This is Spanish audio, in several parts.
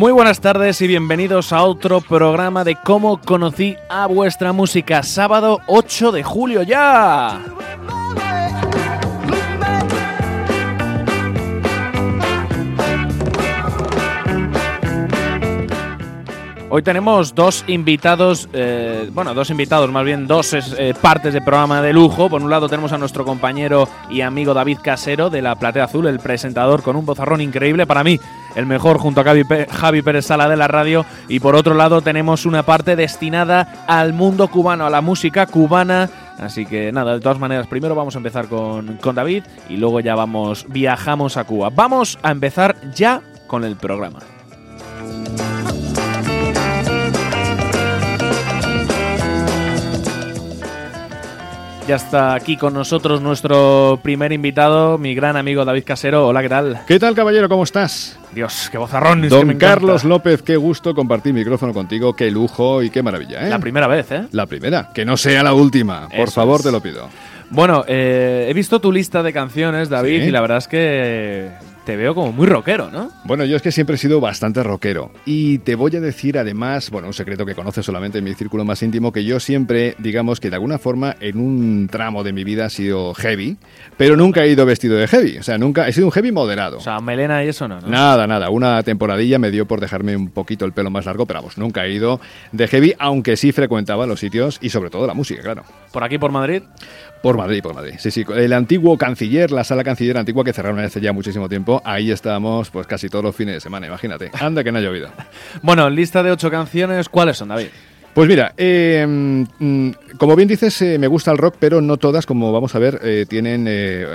Muy buenas tardes y bienvenidos a otro programa de cómo conocí a vuestra música. Sábado 8 de julio ya. Hoy tenemos dos invitados, eh, bueno, dos invitados, más bien dos eh, partes del programa de lujo. Por un lado tenemos a nuestro compañero y amigo David Casero de la Platea Azul, el presentador con un bozarrón increíble, para mí el mejor junto a Javi, Javi Pérez Sala de la radio. Y por otro lado tenemos una parte destinada al mundo cubano, a la música cubana. Así que nada, de todas maneras, primero vamos a empezar con, con David y luego ya vamos, viajamos a Cuba. Vamos a empezar ya con el programa. Ya está aquí con nosotros nuestro primer invitado, mi gran amigo David Casero. Hola, ¿qué tal? ¿Qué tal, caballero? ¿Cómo estás? Dios, qué bozarrón. es que me Don. Carlos López, qué gusto compartir micrófono contigo, qué lujo y qué maravilla, ¿eh? La primera vez, ¿eh? La primera, que no sea la última, por Eso favor, es. te lo pido. Bueno, eh, he visto tu lista de canciones, David, Sí. y la verdad es que te veo como muy rockero, ¿no? Bueno, yo es que siempre he sido bastante rockero y te voy a decir además, bueno, un secreto que conoces solamente en mi círculo más íntimo, que yo siempre, digamos que de alguna forma en un tramo de mi vida he sido heavy, pero nunca he ido vestido de heavy, o sea, nunca he sido un heavy moderado. O sea, melena y eso no, ¿no? Nada, nada. Una temporadilla me dio por dejarme un poquito el pelo más largo, pero vamos, nunca he ido de heavy, aunque sí frecuentaba los sitios y sobre todo la música, claro. Por aquí, por Madrid. Por Madrid, por Madrid. Sí, sí. El antiguo canciller, la sala canciller antigua que cerraron hace ya muchísimo tiempo, ahí estábamos pues casi todos los fines de semana, imagínate. Anda que no ha llovido. Bueno, lista de ocho canciones, ¿cuáles son, David? Pues mira, eh, mm, como bien dices, eh, me gusta el rock, pero no todas, como vamos a ver, eh, tienen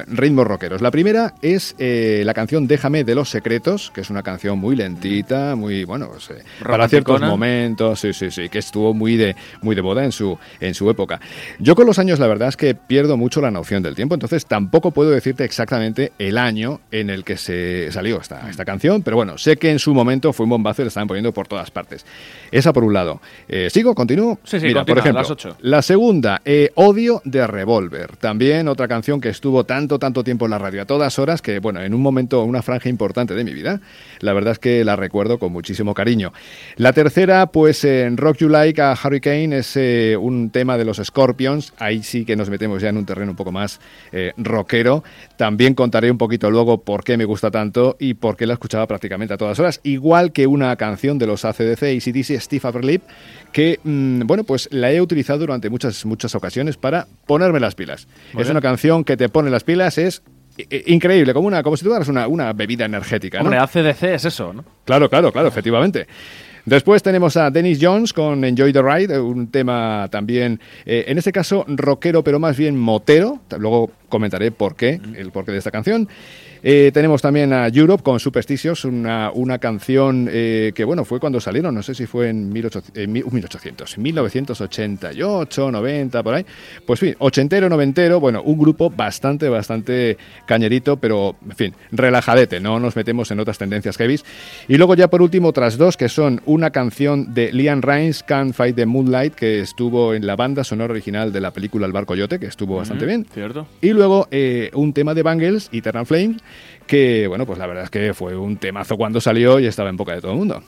ritmos rockeros. La primera es la canción Déjame de los Secretos, que es una canción muy lentita, muy, bueno, pues, para ciertos momentos, sí, sí, sí, que estuvo muy de, muy de moda en su, en su época. Yo con los años, la verdad es que pierdo mucho la noción del tiempo, entonces tampoco puedo decirte exactamente el año en el que se salió esta, esta canción, pero bueno, sé que en su momento fue un bombazo y la estaban poniendo por todas partes. Esa por un lado. Eh, ¿Sigo? ¿Continúo? Sí, sí, Mira, continúa, por ejemplo, las ocho. la segunda, eh, Odio de Revolver. También otra canción que estuvo tanto, tanto tiempo en la radio a todas horas que, bueno, en un momento, una franja importante de mi vida, la verdad es que la recuerdo con muchísimo cariño. La tercera, pues en Rock You Like a Hurricane es eh, un tema de los Scorpions. Ahí sí que nos metemos ya en un terreno un poco más eh, rockero. También contaré un poquito luego por qué me gusta tanto y por qué la escuchaba prácticamente a todas horas. Igual que una canción de los ACDC y CDC, Steve Upper Lip, que, mm, bueno, pues la he utilizado durante muchas, muchas ocasiones para ponerme las pilas. Muy es bien. una canción que te pone las pilas, es i- i- increíble, como, una, como si tuvieras una, una bebida energética. ¿no? Hombre, ACDC es eso, ¿no? Claro, claro, claro, efectivamente. Después tenemos a Dennis Jones con Enjoy the Ride, un tema también, eh, en este caso rockero, pero más bien motero. Luego comentaré por qué, el porqué de esta canción. Eh, tenemos también a Europe con Superstitious, una, una canción eh, que, bueno, fue cuando salieron, no sé si fue en 1800, eh, mil- 1800, 1988, 90, por ahí. Pues, en fin, ochentero, noventero, bueno, un grupo bastante, bastante cañerito, pero, en fin, relajadete, no nos metemos en otras tendencias heavies. Y luego ya por último otras dos, que son una canción de Liam Rains, Can't Fight the Moonlight, que estuvo en la banda sonora original de la película El Barco Coyote, que estuvo bastante bien. ¿Cierto? Y luego eh, un tema de Bangles, Eternal Flame, que, bueno, pues la verdad es que fue un temazo cuando salió y estaba en boca de todo el mundo.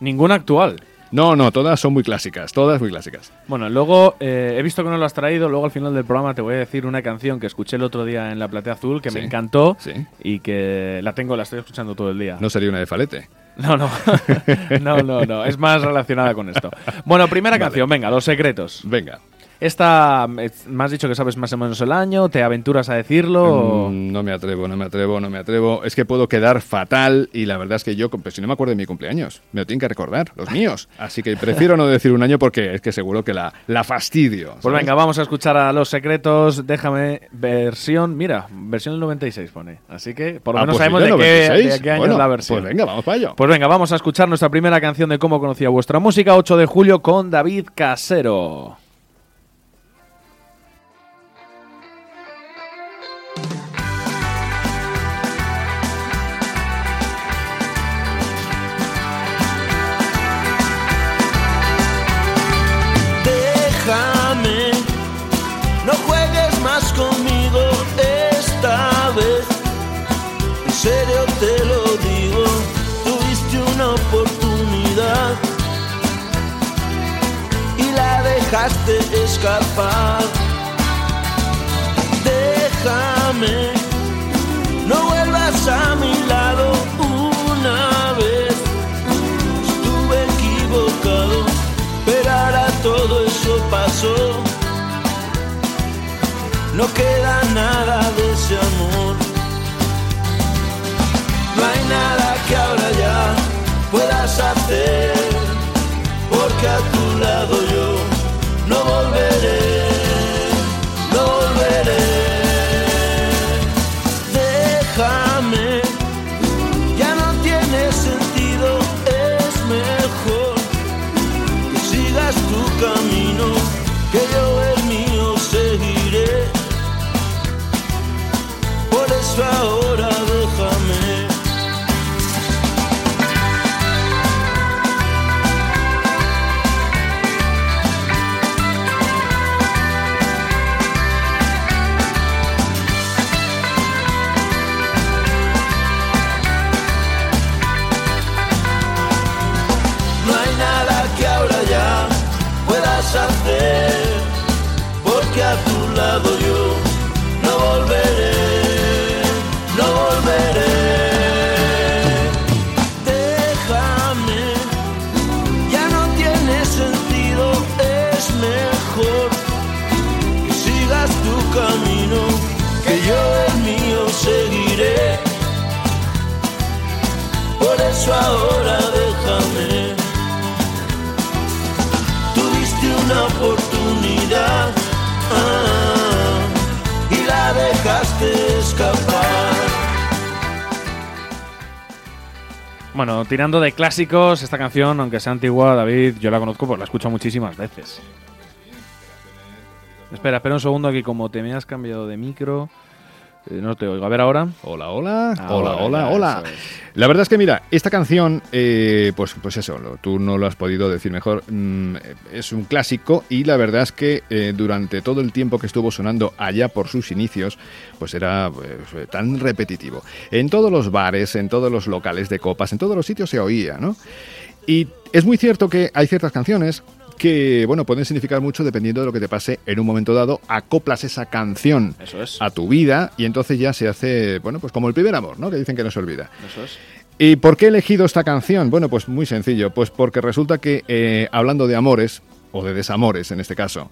Ninguna actual. No, no, todas son muy clásicas, todas muy clásicas. Bueno, luego eh, he visto que no lo has traído. Luego al final del programa te voy a decir una canción que escuché el otro día en la Platea Azul que me encantó Sí. y que la tengo, la estoy escuchando todo el día. No sería una de falete. No, no, no, no, no, es más relacionada con esto. Bueno, primera Vale. canción, venga, Los Secretos. Venga. Esta, eh, me has dicho que sabes más o menos el año, ¿te aventuras a decirlo? o- Mm, No me atrevo, no me atrevo, no me atrevo. Es que puedo quedar fatal y la verdad es que yo, pues, si no me acuerdo de mi cumpleaños, me lo tienen que recordar, los míos. Así que prefiero no decir un año porque es que seguro que la, la fastidio. Pues venga, vamos a escuchar a Los Secretos, déjame versión, mira, versión del 96 pone. Así que por lo Ah, menos pues sabemos de qué, 96. de qué año Bueno, es la versión. Pues venga, vamos para ello. Pues venga, vamos a escuchar nuestra primera canción de cómo conocía vuestra música, 8 de julio con David Casero. Serio te lo digo, tuviste una oportunidad y la dejaste escapar. Déjame, no vuelvas a mi lado una vez. Estuve equivocado, pero ahora todo eso pasó. No queda nada de porque a tu lado puedas hacer, Bueno, tirando de clásicos, esta canción, aunque sea antigua, David, yo la conozco, pues la escucho muchísimas veces. Espera, espera un segundo aquí, como te me has cambiado de micro. Eh, no te oigo. A ver ahora. Hola, hola, Ahora, hola, hola, hola. es. La verdad es que mira, esta canción, eh, pues, pues eso, lo- tú no lo has podido decir mejor, mm, es un clásico y la verdad es que eh, durante todo el tiempo que estuvo sonando allá por sus inicios, pues era pues, tan repetitivo. En todos los bares, en todos los locales de copas, en todos los sitios se oía, ¿no? Y es muy cierto que hay ciertas canciones que, bueno, pueden significar mucho dependiendo de lo que te pase en un momento dado, acoplas esa canción Eso es. a tu vida y entonces ya se hace, bueno, pues como el primer amor, ¿no? Que dicen que no se olvida. Eso es. ¿Y por qué he elegido esta canción? Bueno, pues muy sencillo, pues porque resulta que eh, hablando de amores, o de desamores en este caso,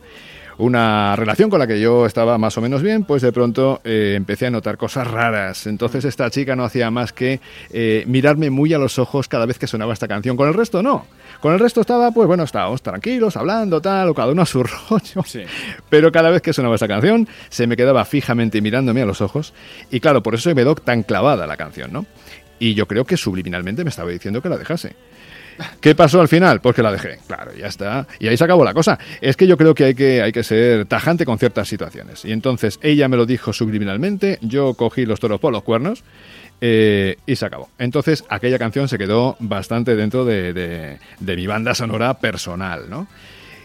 una relación con la que yo estaba más o menos bien, pues de pronto eh, empecé a notar cosas raras. Entonces esta chica no hacía más que eh, mirarme muy a los ojos cada vez que sonaba esta canción. Con el resto no. Con el resto estaba, pues bueno, estábamos tranquilos, hablando, tal, o cada uno a su rollo. Sí. Pero cada vez que sonaba esta canción, se me quedaba fijamente mirándome a los ojos. Y claro, por eso me quedó tan clavada la canción, ¿no? Y yo creo que subliminalmente me estaba diciendo que la dejase. ¿Qué pasó al final? Pues que la dejé. Claro, ya está. Y ahí se acabó la cosa. Es que yo creo que hay que, hay que ser tajante con ciertas situaciones. Y entonces ella me lo dijo subliminalmente, yo cogí los toros por los cuernos eh, y se acabó. Entonces aquella canción se quedó bastante dentro de, de- de mi banda sonora personal, ¿no?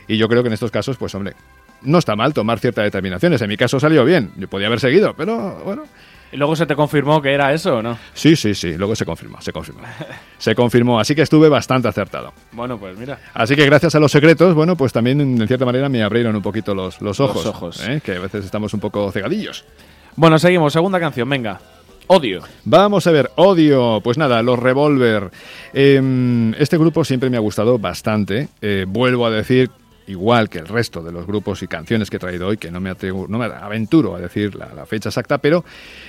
Y yo creo que en estos casos, pues hombre, no está mal tomar ciertas determinaciones. En mi caso salió bien. Yo podía haber seguido, pero bueno, ¿Y luego se te confirmó que era eso o no? Sí, sí, sí, luego se confirmó, se confirmó. Se confirmó, así que estuve bastante acertado. Bueno, pues mira. Así que gracias a los secretos, bueno, pues también en cierta manera me abrieron un poquito los, los ojos. ojos. ¿eh? Que a veces estamos un poco cegadillos. Bueno, seguimos. Segunda canción, venga. Odio. Vamos a ver, odio. Pues nada, los Revolver. Eh, este grupo siempre me ha gustado bastante. Eh, vuelvo a decir, igual que el resto de los grupos y canciones que he traído hoy, que no me, atrevo- no me aventuro a decir la, la fecha exacta, pero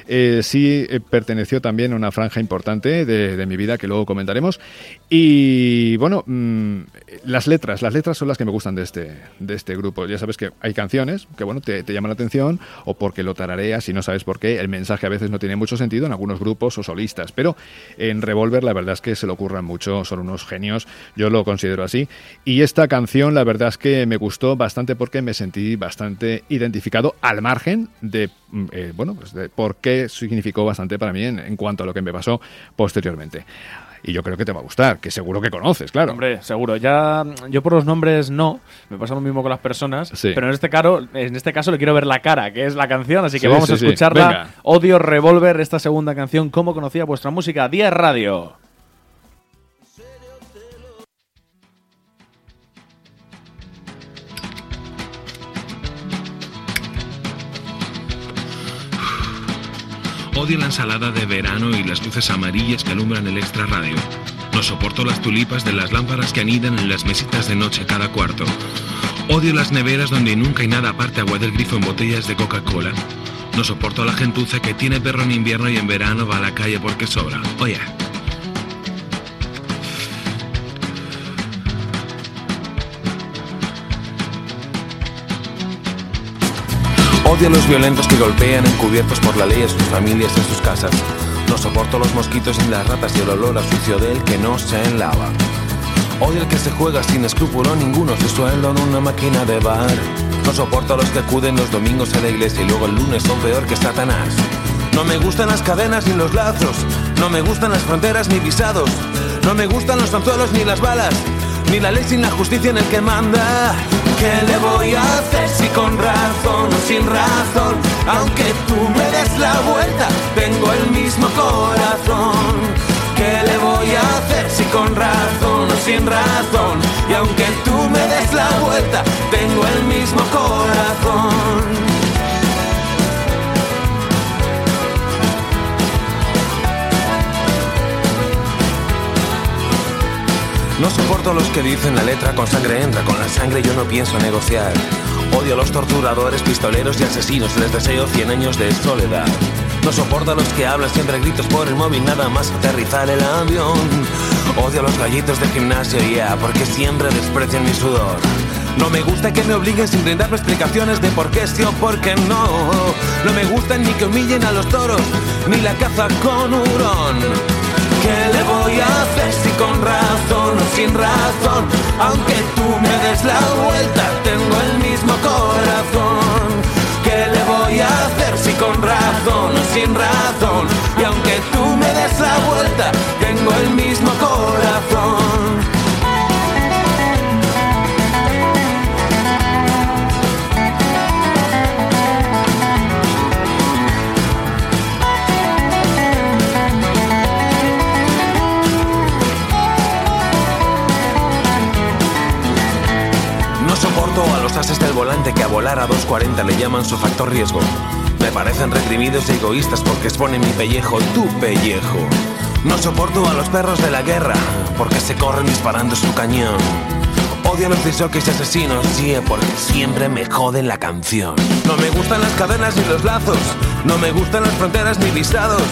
eh, sí eh, perteneció también a una franja importante de, de mi vida que luego comentaremos. Y bueno, mm, las letras, las letras son las que me gustan de este, de este grupo. Ya sabes que hay canciones que bueno, te, te llaman la atención o porque lo tarareas y no sabes por qué. El mensaje a veces no tiene mucho sentido en algunos grupos o solistas, pero en Revolver la verdad es que se lo ocurran mucho, son unos genios, yo lo considero así. Y esta canción la verdad es que me gustó bastante porque me sentí bastante identificado al margen de, mm, eh, bueno, pues de por qué significó bastante para mí en, en cuanto a lo que me pasó posteriormente. y yo creo que te va a gustar, que seguro que conoces, claro. Hombre, seguro. Ya yo por los nombres no, me pasa lo mismo con las personas, Sí. pero en este, caro, en este caso le quiero ver la cara, que es la canción, así que Sí, vamos sí, a escucharla. Odio Revolver, esta segunda canción, ¿cómo conocía vuestra música? 10 Radio. Odio la ensalada de verano y las luces amarillas que alumbran el extra radio. No soporto las tulipas de las lámparas que anidan en las mesitas de noche cada cuarto. Odio las neveras donde nunca hay nada aparte agua del grifo en botellas de Coca-Cola. No soporto la gentuza que tiene perro en invierno y en verano va a la calle porque sobra. Oye. Odio a los violentos que golpean encubiertos por la ley a sus familias en sus casas. No soporto los mosquitos ni las ratas y el olor a sucio del que no se lava. Odio el que se juega sin escrúpulo ninguno su sueldo en una máquina de bar. No soporto a los que acuden los domingos a la iglesia y luego el lunes son peor que Satanás. No me gustan las cadenas ni los lazos. No me gustan las fronteras ni visados. No me gustan los anzuelos ni las balas. Ni la ley sin la justicia en el que manda. ¿Qué le voy a hacer si con razón o sin razón? Aunque tú me des la vuelta, tengo el mismo corazón. ¿Qué le voy a hacer si con razón o sin razón? Y aunque tú me des la vuelta, tengo el mismo corazón. No soporto a los que dicen la letra con sangre entra, con la sangre yo no pienso negociar. Odio a los torturadores, pistoleros y asesinos, les deseo 100 años de soledad. No soporto a los que hablan siempre gritos por el móvil, nada más aterrizar el avión. Odio a los gallitos de gimnasio, ya, porque siempre desprecian mi sudor. No me gusta que me obliguen sin brindarme explicaciones de por qué sí o por qué no. No me gusta ni que humillen a los toros, ni la caza con hurón. ¿Qué le voy a hacer si con razón o sin razón? Aunque tú me des la vuelta, tengo el mismo corazón. ¿Qué le voy a hacer si con razón o sin razón? Y aunque tú me des la vuelta, tengo el mismo volante que a volar a 2.40 le llaman su factor riesgo. Me parecen reprimidos y egoístas porque exponen mi pellejo tu pellejo. No soporto a los perros de la guerra porque se corren disparando su cañón. Odio a los disjockeys asesinos, sí, porque siempre me joden la canción. No me gustan las cadenas ni los lazos, no me gustan las fronteras ni visados,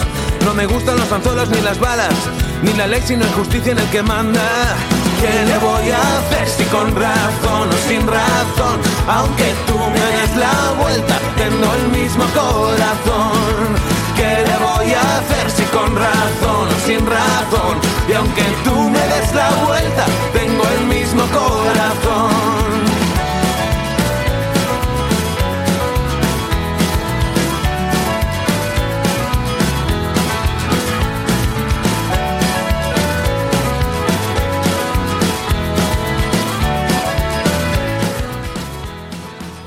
no me gustan los anzuelos ni las balas, ni la ley sino injusticia en el que manda. ¿Qué le voy a hacer si con razón o sin razón? Aunque tú me des la vuelta, tengo el mismo corazón. ¿Qué le voy a hacer si con razón o sin razón? Y aunque tú me des la vuelta, tengo el mismo corazón.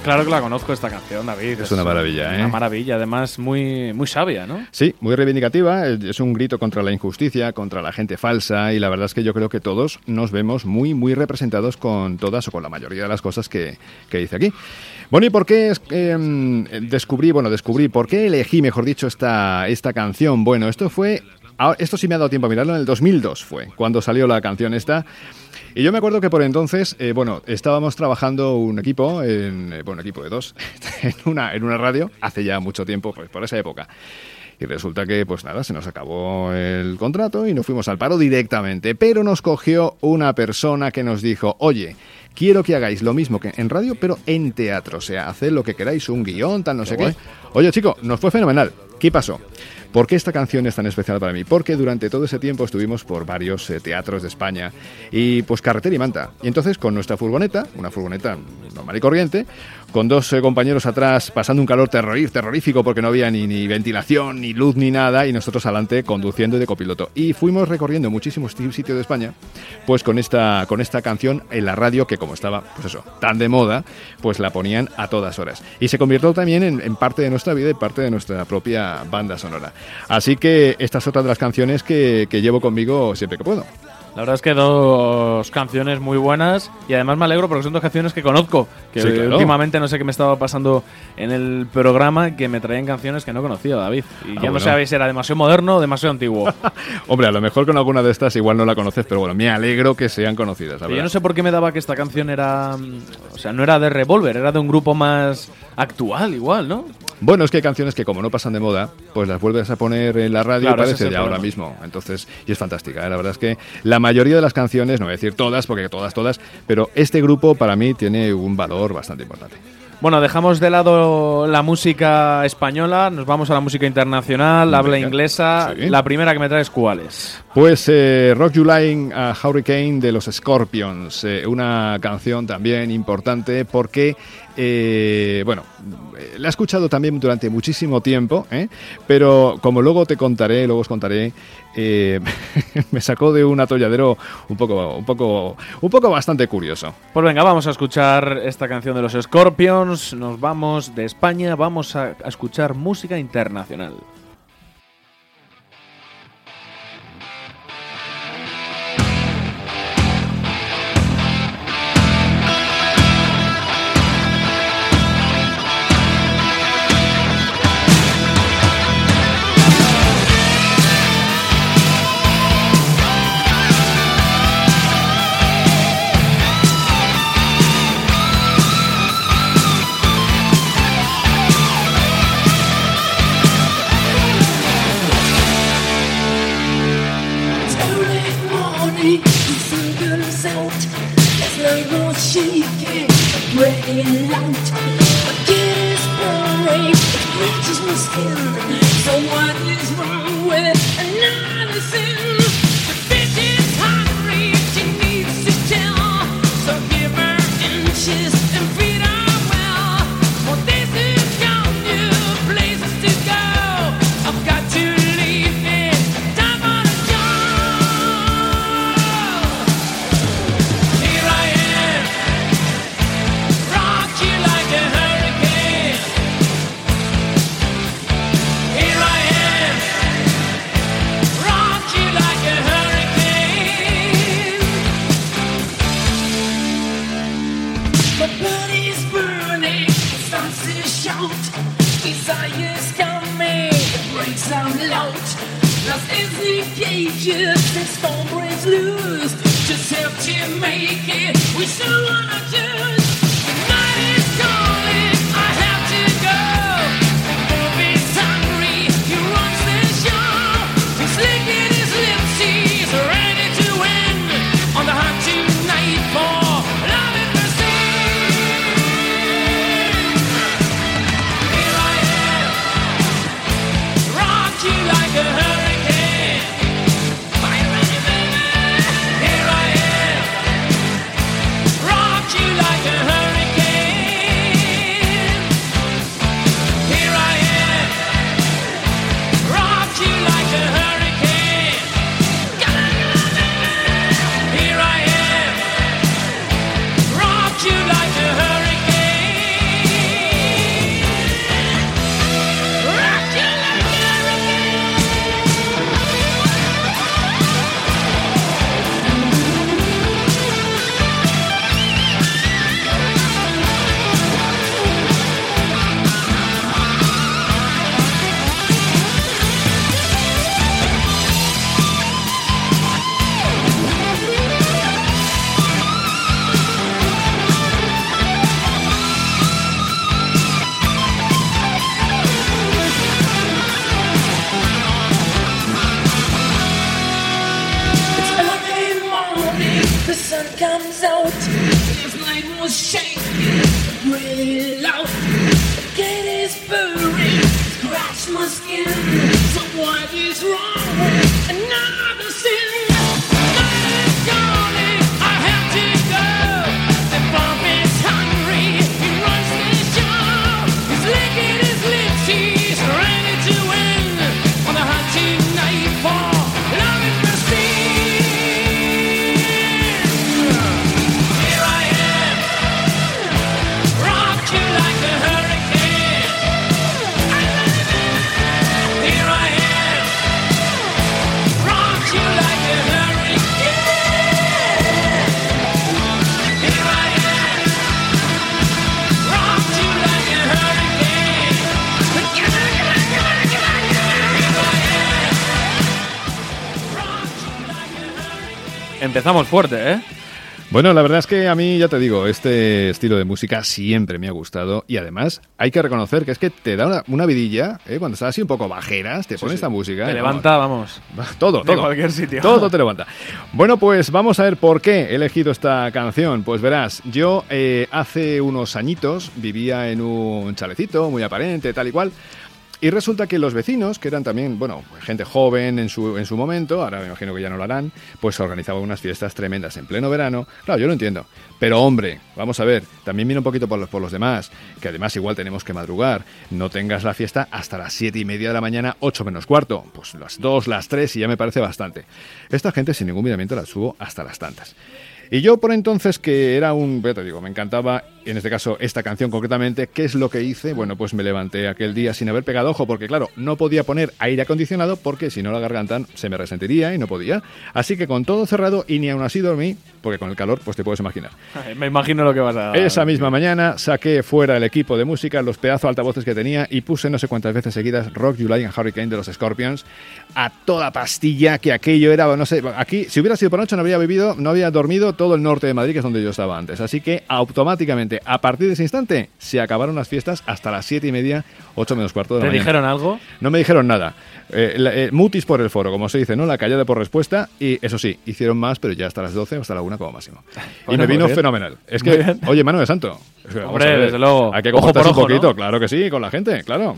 Claro que la conozco esta canción, David. Es una maravilla, ¿eh? Una maravilla, además muy, muy sabia, ¿no? Sí, muy reivindicativa, es es un grito contra la injusticia, contra la gente falsa y la verdad es que yo creo que todos nos vemos muy, muy representados con todas o con la mayoría de las cosas que, que dice aquí. Bueno, ¿y por qué es- em, descubrí, bueno, descubrí, por qué elegí, mejor dicho, esta, esta canción? Bueno, esto fue, ahora- esto sí me ha dado tiempo a mirarlo, en el 2002 fue, cuando salió la canción esta. Y yo me acuerdo que por entonces, eh, bueno, estábamos trabajando un equipo, en, eh, bueno, equipo de dos, en una, en una radio, hace ya mucho tiempo, pues por esa época. Y resulta que, pues nada, se nos acabó el contrato y nos fuimos al paro directamente. Pero nos cogió una persona que nos dijo, oye, quiero que hagáis lo mismo que en radio, pero en teatro. O sea, haced lo que queráis, un guion, tal, no sé qué. Oye, chico, nos fue fenomenal. ¿Qué pasó? ¿Por qué esta canción es tan especial para mí? Porque durante todo ese tiempo estuvimos por varios eh, teatros de España y pues carretera y manta. Y entonces con nuestra furgoneta, una furgoneta normal y corriente, con dos eh, compañeros atrás pasando un calor terrorífico porque no había ni, ventilación, ni luz, ni nada, y nosotros adelante conduciendo de copiloto. Y fuimos recorriendo muchísimos ti- sitios de España, pues con esta, con esta canción en la radio que como estaba, pues eso, tan de moda, pues la ponían a todas horas. Y se convirtió también en, parte de nuestra vida y parte de nuestra propia banda sonora. Así que esta es otra de las canciones que llevo conmigo siempre que puedo. La verdad es que dos canciones muy buenas y además me alegro porque son dos canciones que conozco. Que Sí, claro. últimamente no sé qué me estaba pasando en el programa que me traían canciones que no conocía, David. Y ya no sabéis si era demasiado moderno o demasiado antiguo. Hombre, a lo mejor con alguna de estas igual no la conoces, pero bueno, me alegro que sean conocidas. la yo no sé por qué me daba que esta canción era. O sea, no era de Revolver, era de un grupo más actual, igual, ¿no? Bueno, es que hay canciones que como no pasan de moda, pues las vuelves a poner en la radio Claro, y parece de ahora mismo. Entonces, y es fantástica. ¿eh? La verdad es que la mayoría de las canciones, no voy a decir todas, porque todas, todas, pero este grupo para mí tiene un valor bastante importante. Bueno, dejamos de lado la música española, nos vamos a la música internacional, la habla inglesa. sí. La primera que me traes, ¿cuál es? Pues eh, Rock You Line a Hurricane de los Scorpions, eh, una canción también importante porque, eh, bueno, eh, la he escuchado también durante muchísimo tiempo, pero como luego te contaré, luego os contaré, eh, me sacó de un atolladero un poco, un poco, un poco bastante curioso. Pues venga, vamos a escuchar esta canción de los Scorpions. Nos vamos de España, vamos a, a escuchar música internacional. Breaking out. My kid is boring, it reaches my skin. So what is wrong with another sin? many cages this storm breaks loose. Just have to make it with someone I can. Empezamos fuerte, ¿eh? Bueno, la verdad es que a mí, ya te digo, este estilo de música siempre me ha gustado y además hay que reconocer que es que te da una, una vidilla, ¿eh? cuando estás así un poco bajeras, te pones esta música. Te y levanta, vamos. vamos, todo, de todo. cualquier sitio. Todo te levanta. Bueno, pues vamos a ver por qué he elegido esta canción. Pues verás, yo eh, hace unos añitos vivía en un chalecito muy aparente, tal y cual. Y resulta que los vecinos, que eran también, bueno, gente joven en su, en su momento, ahora me imagino que ya no lo harán, pues organizaban unas fiestas tremendas en pleno verano. Claro, yo lo entiendo. Pero hombre, vamos a ver, también mira un poquito por los, por los demás, que además igual tenemos que madrugar. No tengas la fiesta hasta las siete y media de la mañana, 8 menos cuarto. Pues las 2, las 3 y ya me parece bastante. Esta gente sin ningún miramiento la subo hasta las tantas. Y yo por entonces que era un, te digo, me encantaba, en este caso esta canción concretamente, ¿qué es lo que hice? Bueno, pues me levanté aquel día sin haber pegado ojo, porque claro, no podía poner aire acondicionado porque si no la garganta se me resentiría y no podía. Así que con todo cerrado y ni aún así dormí, porque con el calor pues te puedes imaginar. Me imagino lo que vas a... Esa misma mañana saqué fuera el equipo de música, los pedazos altavoces que tenía y puse no sé cuántas veces seguidas Rock Like and Hurricane de los Scorpions a toda pastilla que aquello era, no sé, aquí si hubiera sido por noche no habría vivido, no había dormido todo el norte de Madrid que es donde yo estaba antes. Así que automáticamente a partir de ese instante se acabaron las fiestas hasta las siete y media, ocho menos cuarto de la ¿Te mañana. dijeron algo? No me dijeron nada. Eh, la- eh, mutis por el foro, como se dice, ¿no? La callada por respuesta. Y eso sí, hicieron más, pero ya hasta las 12 o hasta la 1 como máximo. y me vino fenomenal. Es que, oye, Manuel Santo. es que, Hombre, desde luego. Hay que Ojo por un poquito, ¿no? claro que sí, con la gente, claro.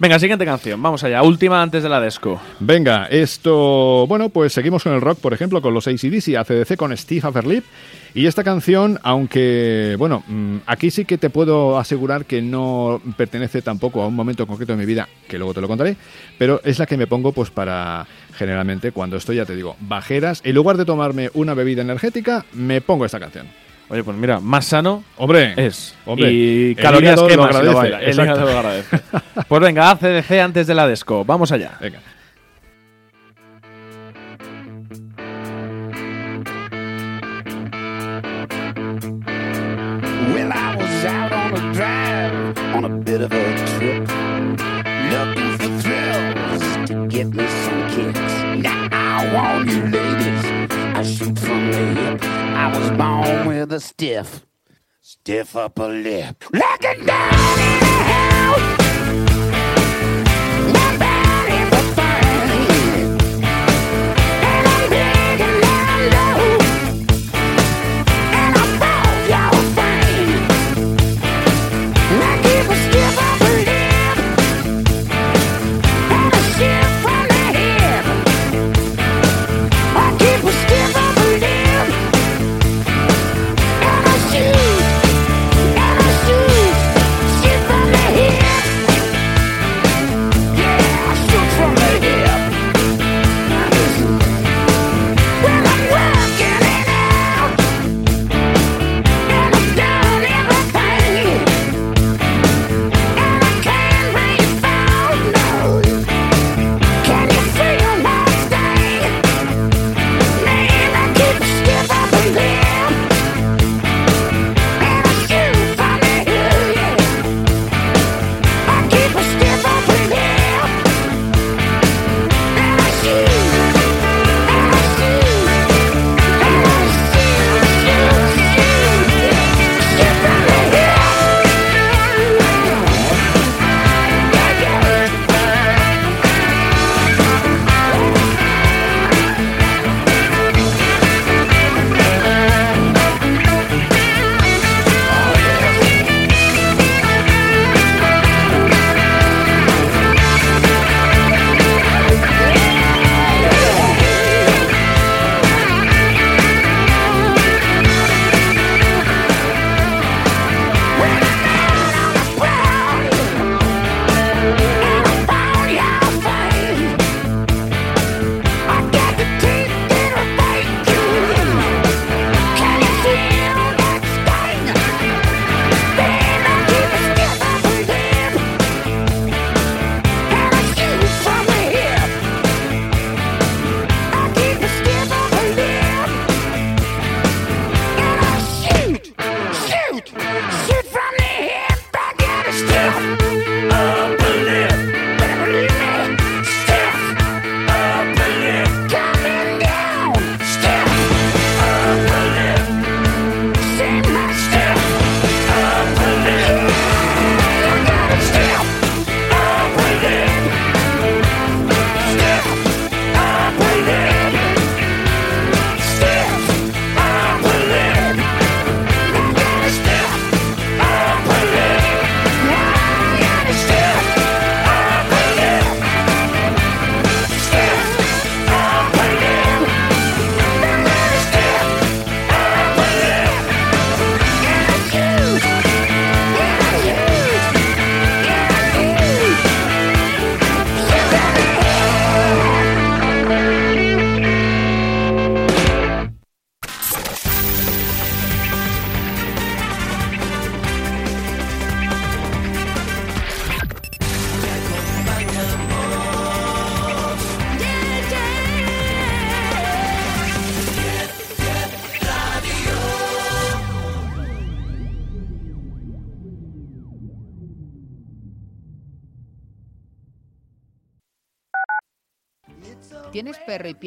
Venga, siguiente canción. Vamos allá. Última antes de la disco. Venga, esto. Bueno, pues seguimos con el rock, por ejemplo, con los ACDC, ACDC con Steve Averlip. Y esta canción, aunque, bueno, mm, aquí sí que te puedo asegurar que no pertenece tampoco a un momento concreto de mi vida, que luego te lo contaré, pero es la que me pongo, pues, para generalmente cuando estoy, ya te digo, bajeras. En lugar de tomarme una bebida energética, me pongo esta canción. Oye, pues mira, más sano Hombre, es. hombre, y calorías quemas si lo agradece, baila. El hígado lo agradece. pues venga, ACDC antes de la disco. Vamos allá. Venga. Well, I was out on a drive on a bit of a trip, looking for thrills to get me some kicks. Now, I want you I was born with a stiff, stiff upper lip. Looking down in the house,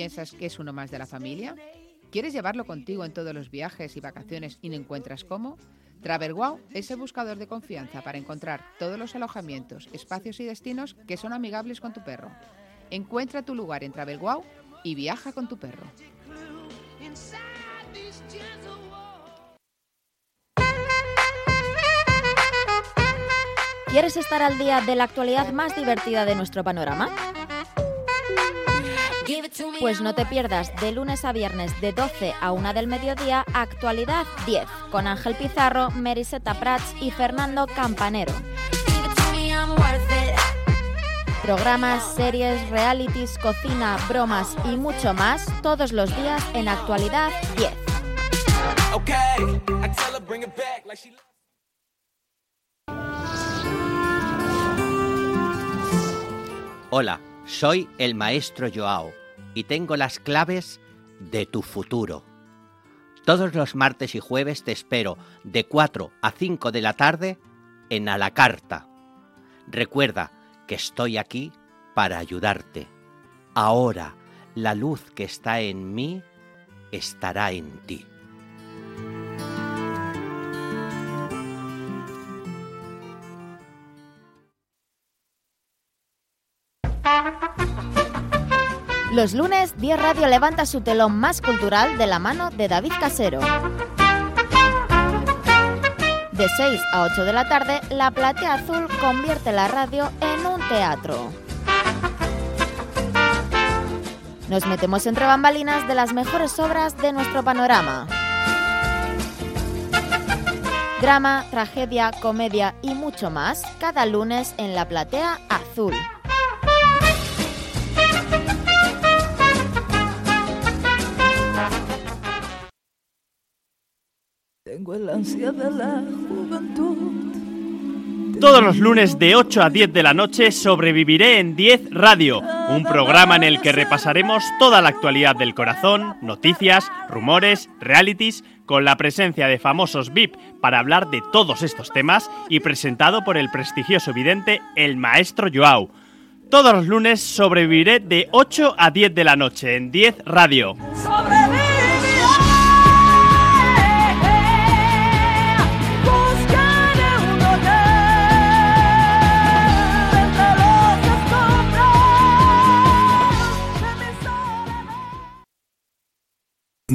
piensas que es uno más de la familia? ¿Quieres llevarlo contigo en todos los viajes y vacaciones y no encuentras cómo? TravelWow es el buscador de confianza para encontrar todos los alojamientos, espacios y destinos que son amigables con tu perro. Encuentra tu lugar en TravelWow y viaja con tu perro. ¿Quieres estar al día de la actualidad más divertida de nuestro panorama? Pues no te pierdas de lunes a viernes de 12 a 1 del mediodía Actualidad 10 con Ángel Pizarro, Meriseta Prats y Fernando Campanero. Programas, series, realities, cocina, bromas y mucho más todos los días en Actualidad 10. Okay, I tell her bring it back like she. Hola, soy el maestro Joao y tengo las claves de tu futuro. Todos los martes y jueves te espero de 4 a 5 de la tarde en A la Carta. Recuerda que estoy aquí para ayudarte. Ahora, la luz que está en mí estará en ti. Los lunes, 10 Radio levanta su telón más cultural de la mano de David Casero. De 6 a 8 de la tarde, la Platea Azul convierte la radio en un teatro. Nos metemos entre bambalinas de las mejores obras de nuestro panorama. Drama, tragedia, comedia y mucho más cada lunes en la Platea Azul. Tengo el ansia de la juventud. Todos los lunes de 8 a 10 de la noche sobreviviré en 10 Radio, un programa en el que repasaremos toda la actualidad del corazón, noticias, rumores, realities, con la presencia de famosos VIP para hablar de todos estos temas y presentado por el prestigioso vidente el maestro Joao. Todos los lunes sobreviviré de 8 a 10 de la noche en 10 Radio.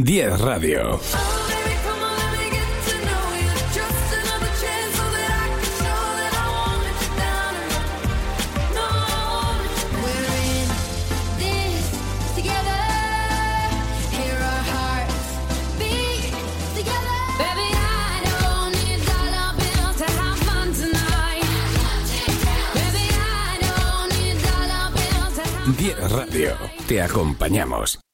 10 Radio. Radio. Te acompañamos.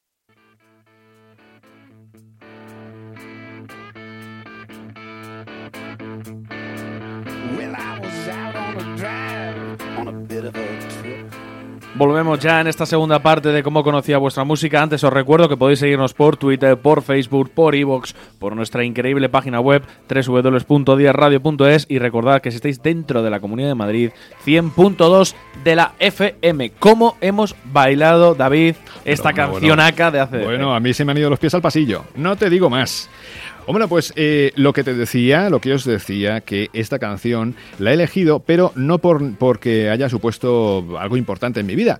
Volvemos ya en esta segunda parte de cómo conocía vuestra música. Antes os recuerdo que podéis seguirnos por Twitter, por Facebook, por Evox, por nuestra increíble página web www.diarradio.es y recordad que si estáis dentro de la Comunidad de Madrid 100.2 de la FM. ¿Cómo hemos bailado, David, esta Bueno, cancionaca de hace... Bueno, a mí se me han ido los pies al pasillo. No te digo más. Hombre, pues eh, lo que te decía, lo que os decía, que esta canción la he elegido, pero no por, porque haya supuesto algo importante en mi vida.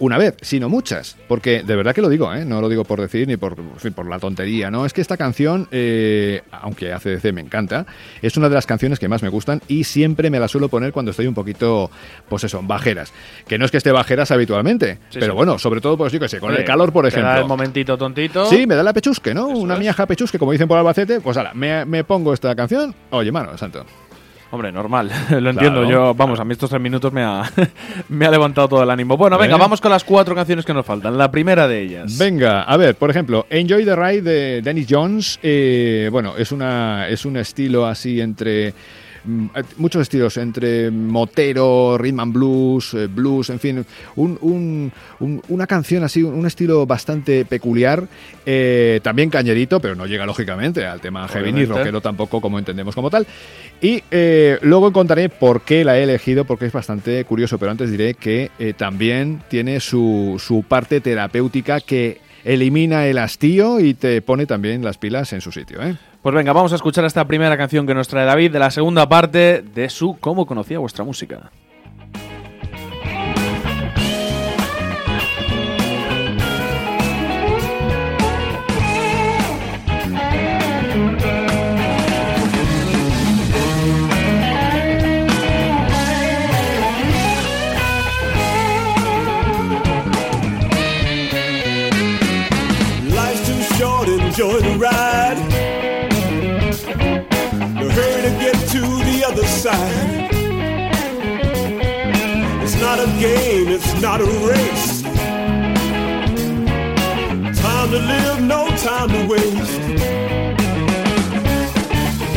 Una vez, sino muchas. Porque de verdad que lo digo, ¿eh? no lo digo por decir ni por, por la tontería. No, es que esta canción, eh, aunque ACDC me encanta, es una de las canciones que más me gustan y siempre me la suelo poner cuando estoy un poquito, pues eso, bajeras. Que no es que esté bajeras habitualmente, Sí, pero sí. bueno, sobre todo, pues yo que sé, con Oye, el calor, por te da ejemplo. el momentito tontito. Sí, me da la pechusque, ¿no? Una miaja pechusque, como dicen por Albacete. Pues ahora, me, me pongo esta canción. Oye, mano, santo. Hombre, normal, lo entiendo. Claro, Yo, vamos, a mí estos tres minutos me ha, me ha levantado todo el ánimo. Bueno, venga, ¿Eh? vamos con las cuatro canciones que nos faltan. La primera de ellas. Venga, a ver, por ejemplo, Enjoy the Ride de Dennis Jones. eh, bueno, es, una, es un estilo así entre muchos estilos, entre motero, rhythm and blues, eh, blues, en fin, un- un- un- una canción así, un estilo bastante peculiar, eh, también cañerito, pero no llega lógicamente al tema heavy ni rockero tampoco como entendemos como tal. Y eh, luego contaré por qué la he elegido, porque es bastante curioso, pero antes diré que eh, también tiene su, su parte terapéutica que elimina el hastío y te pone también las pilas en su sitio. ¿eh? Pues venga, vamos a escuchar esta primera canción que nos trae David de la segunda parte de su ¿Cómo conocía vuestra música? Not a game, it's not a race. Time to live, no time to waste.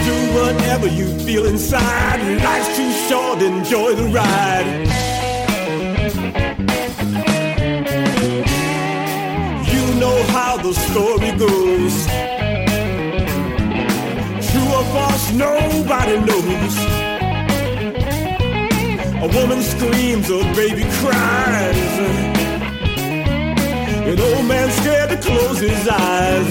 Do whatever you feel inside. Life's too short, enjoy the ride. You know how the story goes. True or false, nobody knows. A woman screams, a baby cries. An old man scared to close his eyes.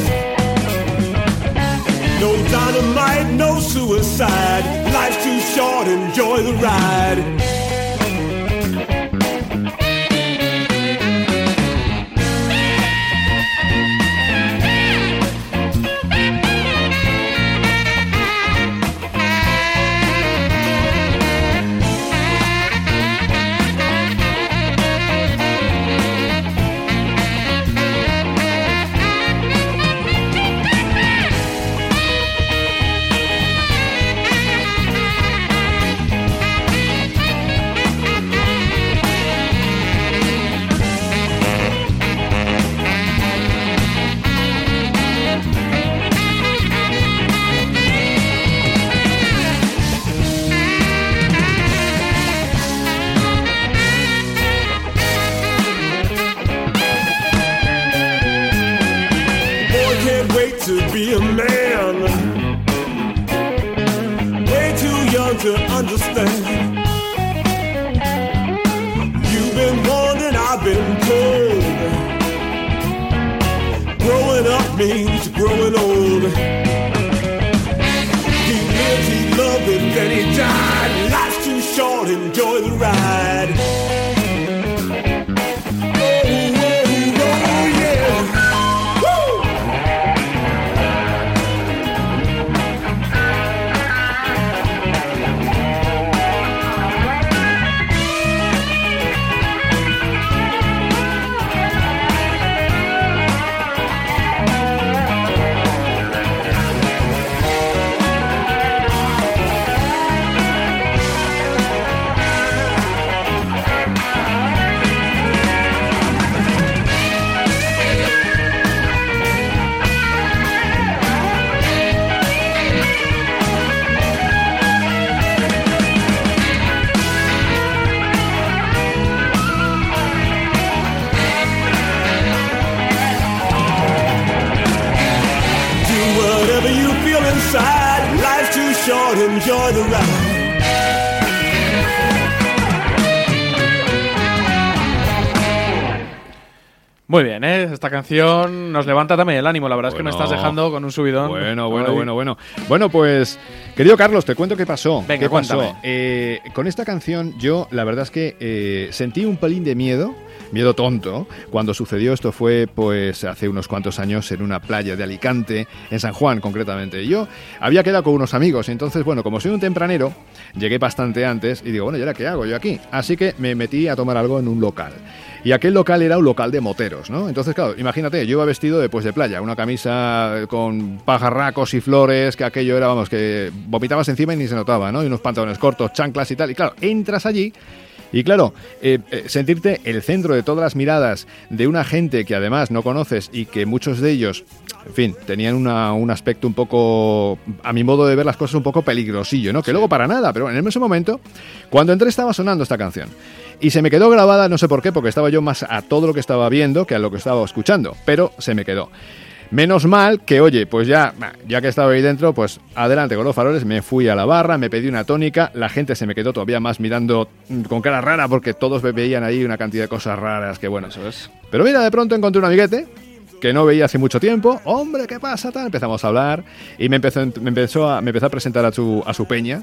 No dynamite, no suicide. Life's too short, enjoy the ride. Nos levanta también el ánimo. La verdad es que me estás dejando con un subidón. Bueno, bueno, bueno, bueno. Bueno, pues, querido Carlos, te cuento qué pasó. Venga, ¿Qué pasó? Eh, con esta canción yo, la verdad es que eh, sentí un pelín de miedo, miedo tonto, cuando sucedió esto fue pues hace unos cuantos años en una playa de Alicante, en San Juan concretamente. Yo había quedado con unos amigos, entonces, bueno, como soy un tempranero, llegué bastante antes y digo, bueno, ¿y ahora qué hago yo aquí? Así que me metí a tomar algo en un local. Y aquel local era un local de moteros, ¿no? Entonces, claro, imagínate, yo iba vestido de, pues, de playa, una camisa con pajarracos y flores, que aquello era, vamos, que vomitabas encima y ni se notaba, ¿no? Y unos pantalones cortos, chanclas y tal. Y claro, entras allí Y claro, eh, eh, sentirte el centro de todas las miradas de una gente que además no conoces y que muchos de ellos, en fin, tenían una- un aspecto un poco, a mi modo de ver las cosas, un poco peligrosillo, ¿no? Que luego para nada, pero en ese momento, cuando entré estaba sonando esta canción. Y se me quedó grabada, no sé por qué, porque estaba yo más a todo lo que estaba viendo que a lo que estaba escuchando, pero se me quedó. Menos mal que, oye, pues ya, ya que estaba ahí dentro, pues adelante con los faroles, me fui a la barra, me pedí una tónica, la gente se me quedó todavía más mirando mm, con cara rara porque todos veían ahí una cantidad de cosas raras que bueno. Eso es. Pero mira, de pronto encontré un amiguete que no veía hace mucho tiempo. Hombre, ¿qué pasa? Tal? Empezamos a hablar y me empezó, me empezó, a, me empezó a presentar a su, a su peña.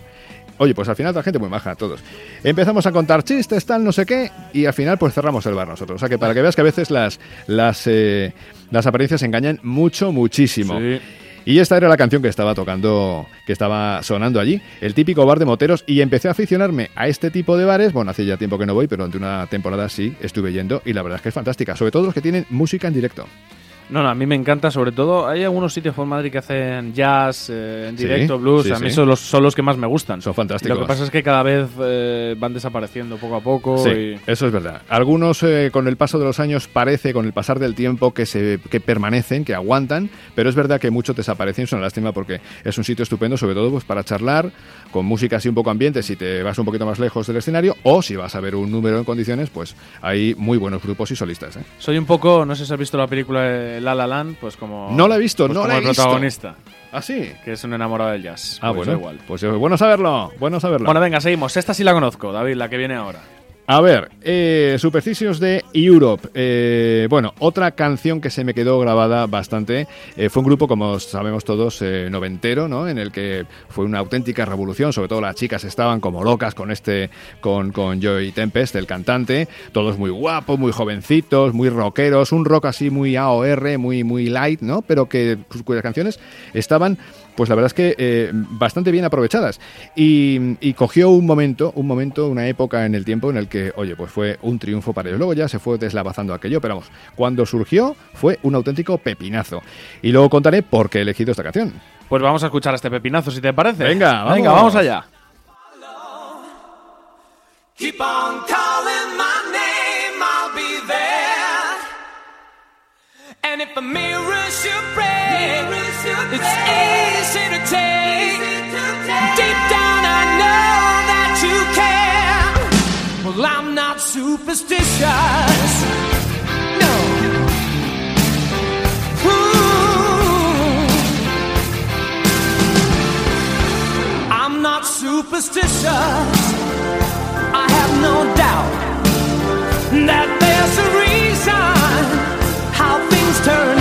Oye, pues al final la gente muy maja, todos. Empezamos a contar chistes, tal, no sé qué, y al final pues cerramos el bar nosotros. O sea que para que veas que a veces las, las, eh, las apariencias engañan mucho, muchísimo. Sí. Y esta era la canción que estaba tocando, que estaba sonando allí, el típico bar de moteros, y empecé a aficionarme a este tipo de bares. Bueno, hace ya tiempo que no voy, pero durante una temporada sí estuve yendo, y la verdad es que es fantástica, sobre todo los que tienen música en directo. No, no, a mí me encanta, sobre todo, hay algunos sitios por Madrid que hacen jazz, eh, en Sí, directo, blues, sí, a mí sí. son los, son los que más me gustan. Son fantásticos. Lo que pasa es que cada vez eh, van desapareciendo poco a poco. Sí, y- eso es verdad. Algunos eh, con el paso de los años parece, con el pasar del tiempo, que se que permanecen, que aguantan, pero es verdad que muchos desaparecen, es una lástima porque es un sitio estupendo, sobre todo pues para charlar, con música así un poco ambiente, si te vas un poquito más lejos del escenario, o si vas a ver un número en condiciones, pues hay muy buenos grupos y solistas. ¿eh? Soy un poco, no sé si has visto la película de La La Land, pues como... No la he visto, pues no como la he el visto. protagonista, ¿Ah, sí? que es un enamorado del jazz. Ah, Pues bueno. igual. Pues bueno saberlo, bueno saberlo. Bueno, venga, seguimos. Esta sí la conozco, David, la que viene ahora. A ver, eh, de Europe. Eh, bueno, otra canción que se me quedó grabada bastante. eh, fue un grupo, como sabemos todos, eh, noventero, ¿no? En el que fue una auténtica revolución. Sobre todo las chicas estaban como locas con este, con, con Joey Tempest, el cantante. Todos muy guapos, muy jovencitos, muy rockeros. Un rock así muy AOR, muy, muy light, ¿no? Pero que cuyas canciones estaban pues la verdad es que eh, bastante bien aprovechadas. Y, y cogió un momento, un momento, una época en el tiempo en el que, oye, pues fue un triunfo para ellos. Luego ya se fue deslavazando aquello, pero vamos, cuando surgió fue un auténtico pepinazo. Y luego contaré por qué he elegido esta canción. Pues vamos a escuchar este pepinazo, si te parece. Venga, vamos. Venga, vamos allá. Keep on calling my name, I'll be there. And if a mirror should break, it's easy to take. Deep down, I know that you care. Well, I'm not superstitious. No. Ooh. I'm not superstitious. I have no doubt that there's a reason how things turn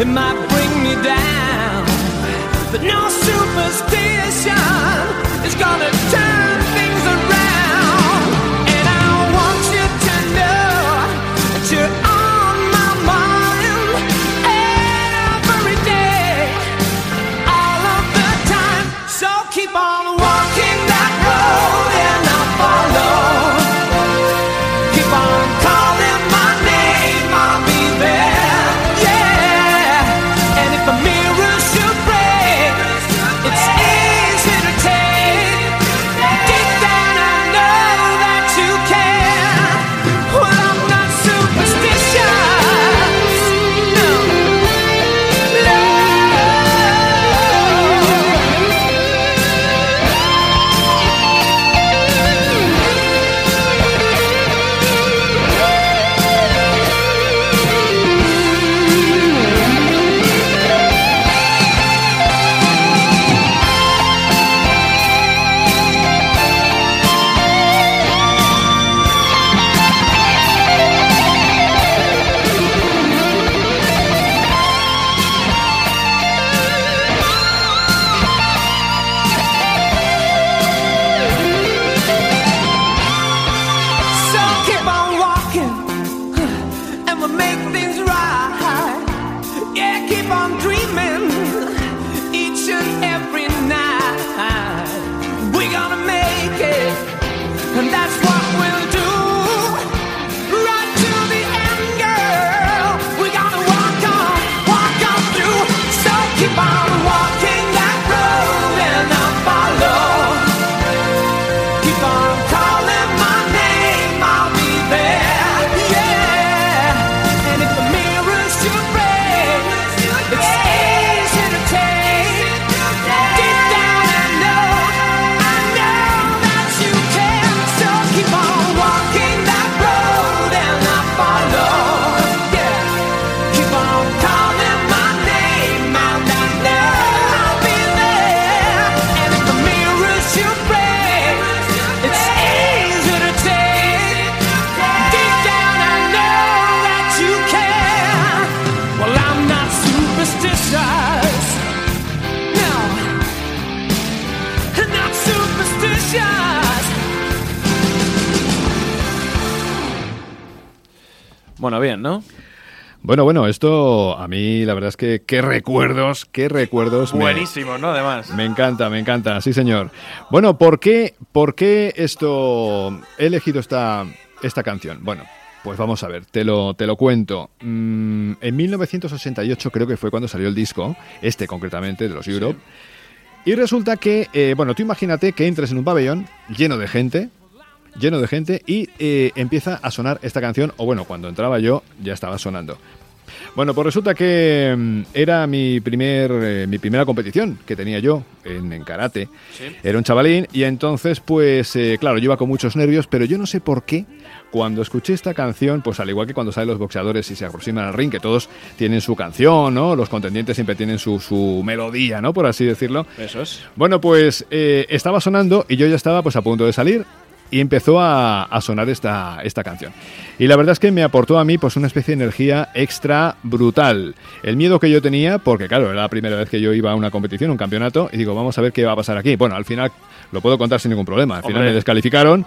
it might bring me down, but no superstition is gonna turn Bueno, bien, ¿no? Bueno, bueno, esto a mí la verdad es que qué recuerdos, qué recuerdos. me- Buenísimo, ¿no? Además. Me encanta, me encanta, sí señor. Bueno, ¿por qué, por qué esto he elegido esta, esta canción? Bueno, pues vamos a ver, te lo, te lo cuento. Mm, en 1968 creo que fue cuando salió el disco, este concretamente, de los Europe. Y resulta que, eh, bueno, tú imagínate que entres en un pabellón lleno de gente, lleno de gente, y eh, empieza a sonar esta canción, o bueno, cuando entraba yo ya estaba sonando. Bueno, pues resulta que mm, era mi, primer, eh, mi primera competición que tenía yo en, en karate. Era un chavalín y entonces, pues, eh, claro, yo iba con muchos nervios, pero yo no sé por qué. Cuando escuché esta canción, pues al igual que cuando salen los boxeadores y se aproximan al ring, que todos tienen su canción, ¿no? Los contendientes siempre tienen su, su melodía, ¿no? Por así decirlo. Eso es. Bueno, pues eh, estaba sonando y yo ya estaba pues a punto de salir y empezó a, a sonar esta, esta canción. Y la verdad es que me aportó a mí pues una especie de energía extra brutal. El miedo que yo tenía, porque claro, era la primera vez que yo iba a una competición, un campeonato, y digo, vamos a ver qué va a pasar aquí. Bueno, al final lo puedo contar sin ningún problema. Al final Hombre. me descalificaron.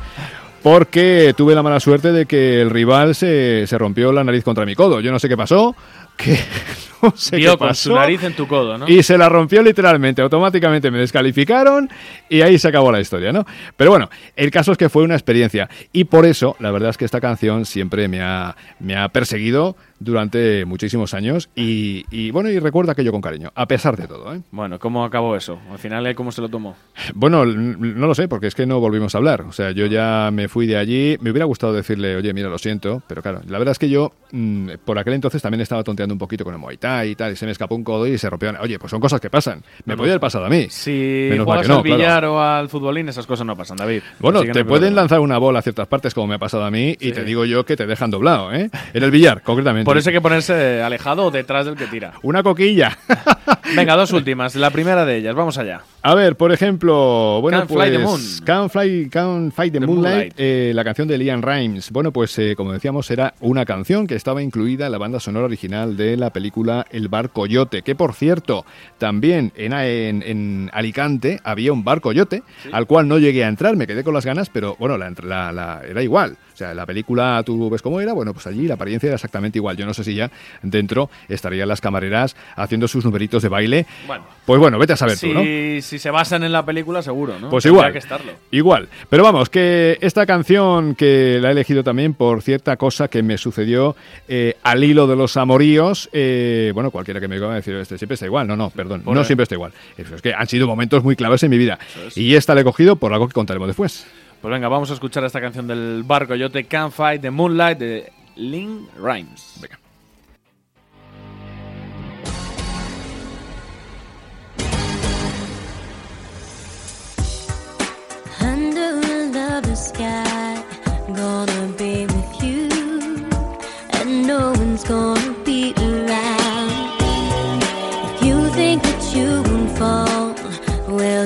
Porque tuve la mala suerte de que el rival se, se rompió la nariz contra mi codo. Yo no sé qué pasó, que no sé Dio qué con pasó. su nariz en tu codo, ¿no? Y se la rompió literalmente, automáticamente me descalificaron y ahí se acabó la historia, ¿no? Pero bueno, el caso es que fue una experiencia y por eso la verdad es que esta canción siempre me ha, me ha perseguido durante muchísimos años y, y, bueno, y recuerdo aquello con cariño, a pesar de todo, ¿eh? Bueno, ¿cómo acabó eso? Al final, ¿eh? ¿cómo se lo tomó? Bueno, no lo sé, porque es que no volvimos a hablar. O sea, yo ya me fui de allí. Me hubiera gustado decirle, oye, mira, lo siento, pero claro, la verdad es que yo mm, por aquel entonces también estaba tonteando un poquito con el Muay Thai y tal, y se me escapó un codo y se rompió. Oye, pues son cosas que pasan. Me No, podía haber pasado a mí. Si Menos juegas no, al claro. billar o al futbolín, esas cosas no pasan, David. Bueno, no te pueden lanzar una bola a ciertas partes, como me ha pasado a mí, y te digo yo que te dejan doblado, ¿eh? En el billar, concretamente. Por eso hay que ponerse alejado o detrás del que tira. Una coquilla. Venga, dos últimas. La primera de ellas, vamos allá. A ver, por ejemplo, bueno, Can't pues Fly the Moon. Can't Fly, Can't Fight the, The Moonlight, Moonlight. eh, la canción de Liam Rimes. Bueno, pues eh, como decíamos, era una canción que estaba incluida en la banda sonora original de la película El Bar Coyote, que por cierto, también en, en- en Alicante había un bar Coyote, al cual no llegué a entrar, me quedé con las ganas, pero bueno, la, la- la- era igual. O sea, la película, tú ves cómo era, bueno, pues allí la apariencia era exactamente igual. Yo no sé si ya dentro estarían las camareras haciendo sus numeritos de baile. Bueno. Pues bueno, vete a saber si, tú, ¿no? si se basan en la película, seguro, ¿no? Pues Tendría igual. que estarlo. Igual. Pero vamos, que esta canción que la he elegido también por cierta cosa que me sucedió eh, al hilo de los amoríos. eh, bueno, cualquiera que me diga decir, este siempre está igual. No, no, perdón. Por no ahí. siempre está igual. Es que han sido momentos muy claves en mi vida. Y esta la he cogido por algo que contaremos después. Pues venga, vamos a escuchar esta canción del Bar Coyote, Can't Fight the Moonlight, de Lynn Rimes. Venga. Sky, gonna be with you, and no one's gonna be around. If you think that you won't fall, well,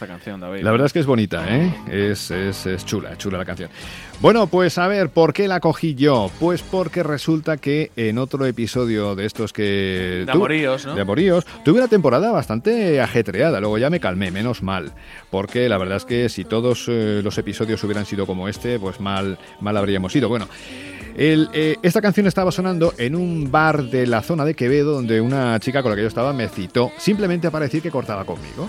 esta canción, David. La verdad es que es bonita, ¿eh? Es, es, es chula, chula la canción. Bueno, pues a ver, ¿por qué la cogí yo? Pues porque resulta que en otro episodio de estos que... De amoríos, ¿no? De amoríos, tuve una temporada bastante ajetreada, luego ya me calmé, menos mal, porque la verdad es que si todos eh, los episodios hubieran sido como este, pues mal, mal habríamos ido. Bueno, el, eh, esta canción estaba sonando en un bar de la zona de Quevedo, donde una chica con la que yo estaba me citó, simplemente para decir que cortaba conmigo.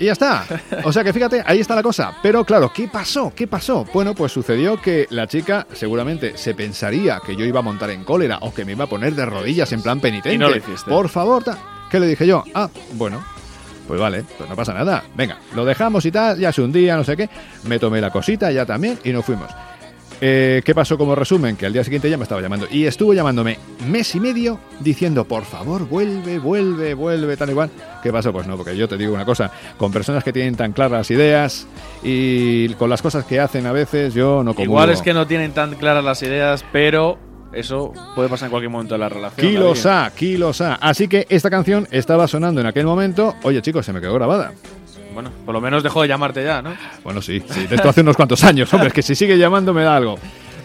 Y ya está. O sea que fíjate, ahí está la cosa. Pero claro, ¿qué pasó? ¿Qué pasó? Bueno, pues sucedió que la chica seguramente se pensaría que yo iba a montar en cólera o que me iba a poner de rodillas en plan penitente. Y no lo hiciste. Por favor, ta- ¿qué le dije yo? Ah, bueno. Pues vale, pues no pasa nada. Venga, lo dejamos y tal, ya es un día, no sé qué. Me tomé la cosita, ya también, y nos fuimos. Eh, ¿Qué pasó como resumen? Que al día siguiente ya me estaba llamando. Y estuvo llamándome mes y medio diciendo, por favor, vuelve, vuelve, vuelve, tal igual. ¿Qué pasó? Pues no, porque yo te digo una cosa, con personas que tienen tan claras las ideas y con las cosas que hacen a veces, yo no comulgo. Igual es que no tienen tan claras las ideas, pero eso puede pasar en cualquier momento de la relación. Kilos. A, kilos A. Así que esta canción estaba sonando en aquel momento. Oye, chicos, se me quedó grabada. Bueno, por lo menos dejó de llamarte ya, ¿no? Bueno, sí, sí. De esto hace unos cuantos años, hombre. Es que si sigue llamando me da algo.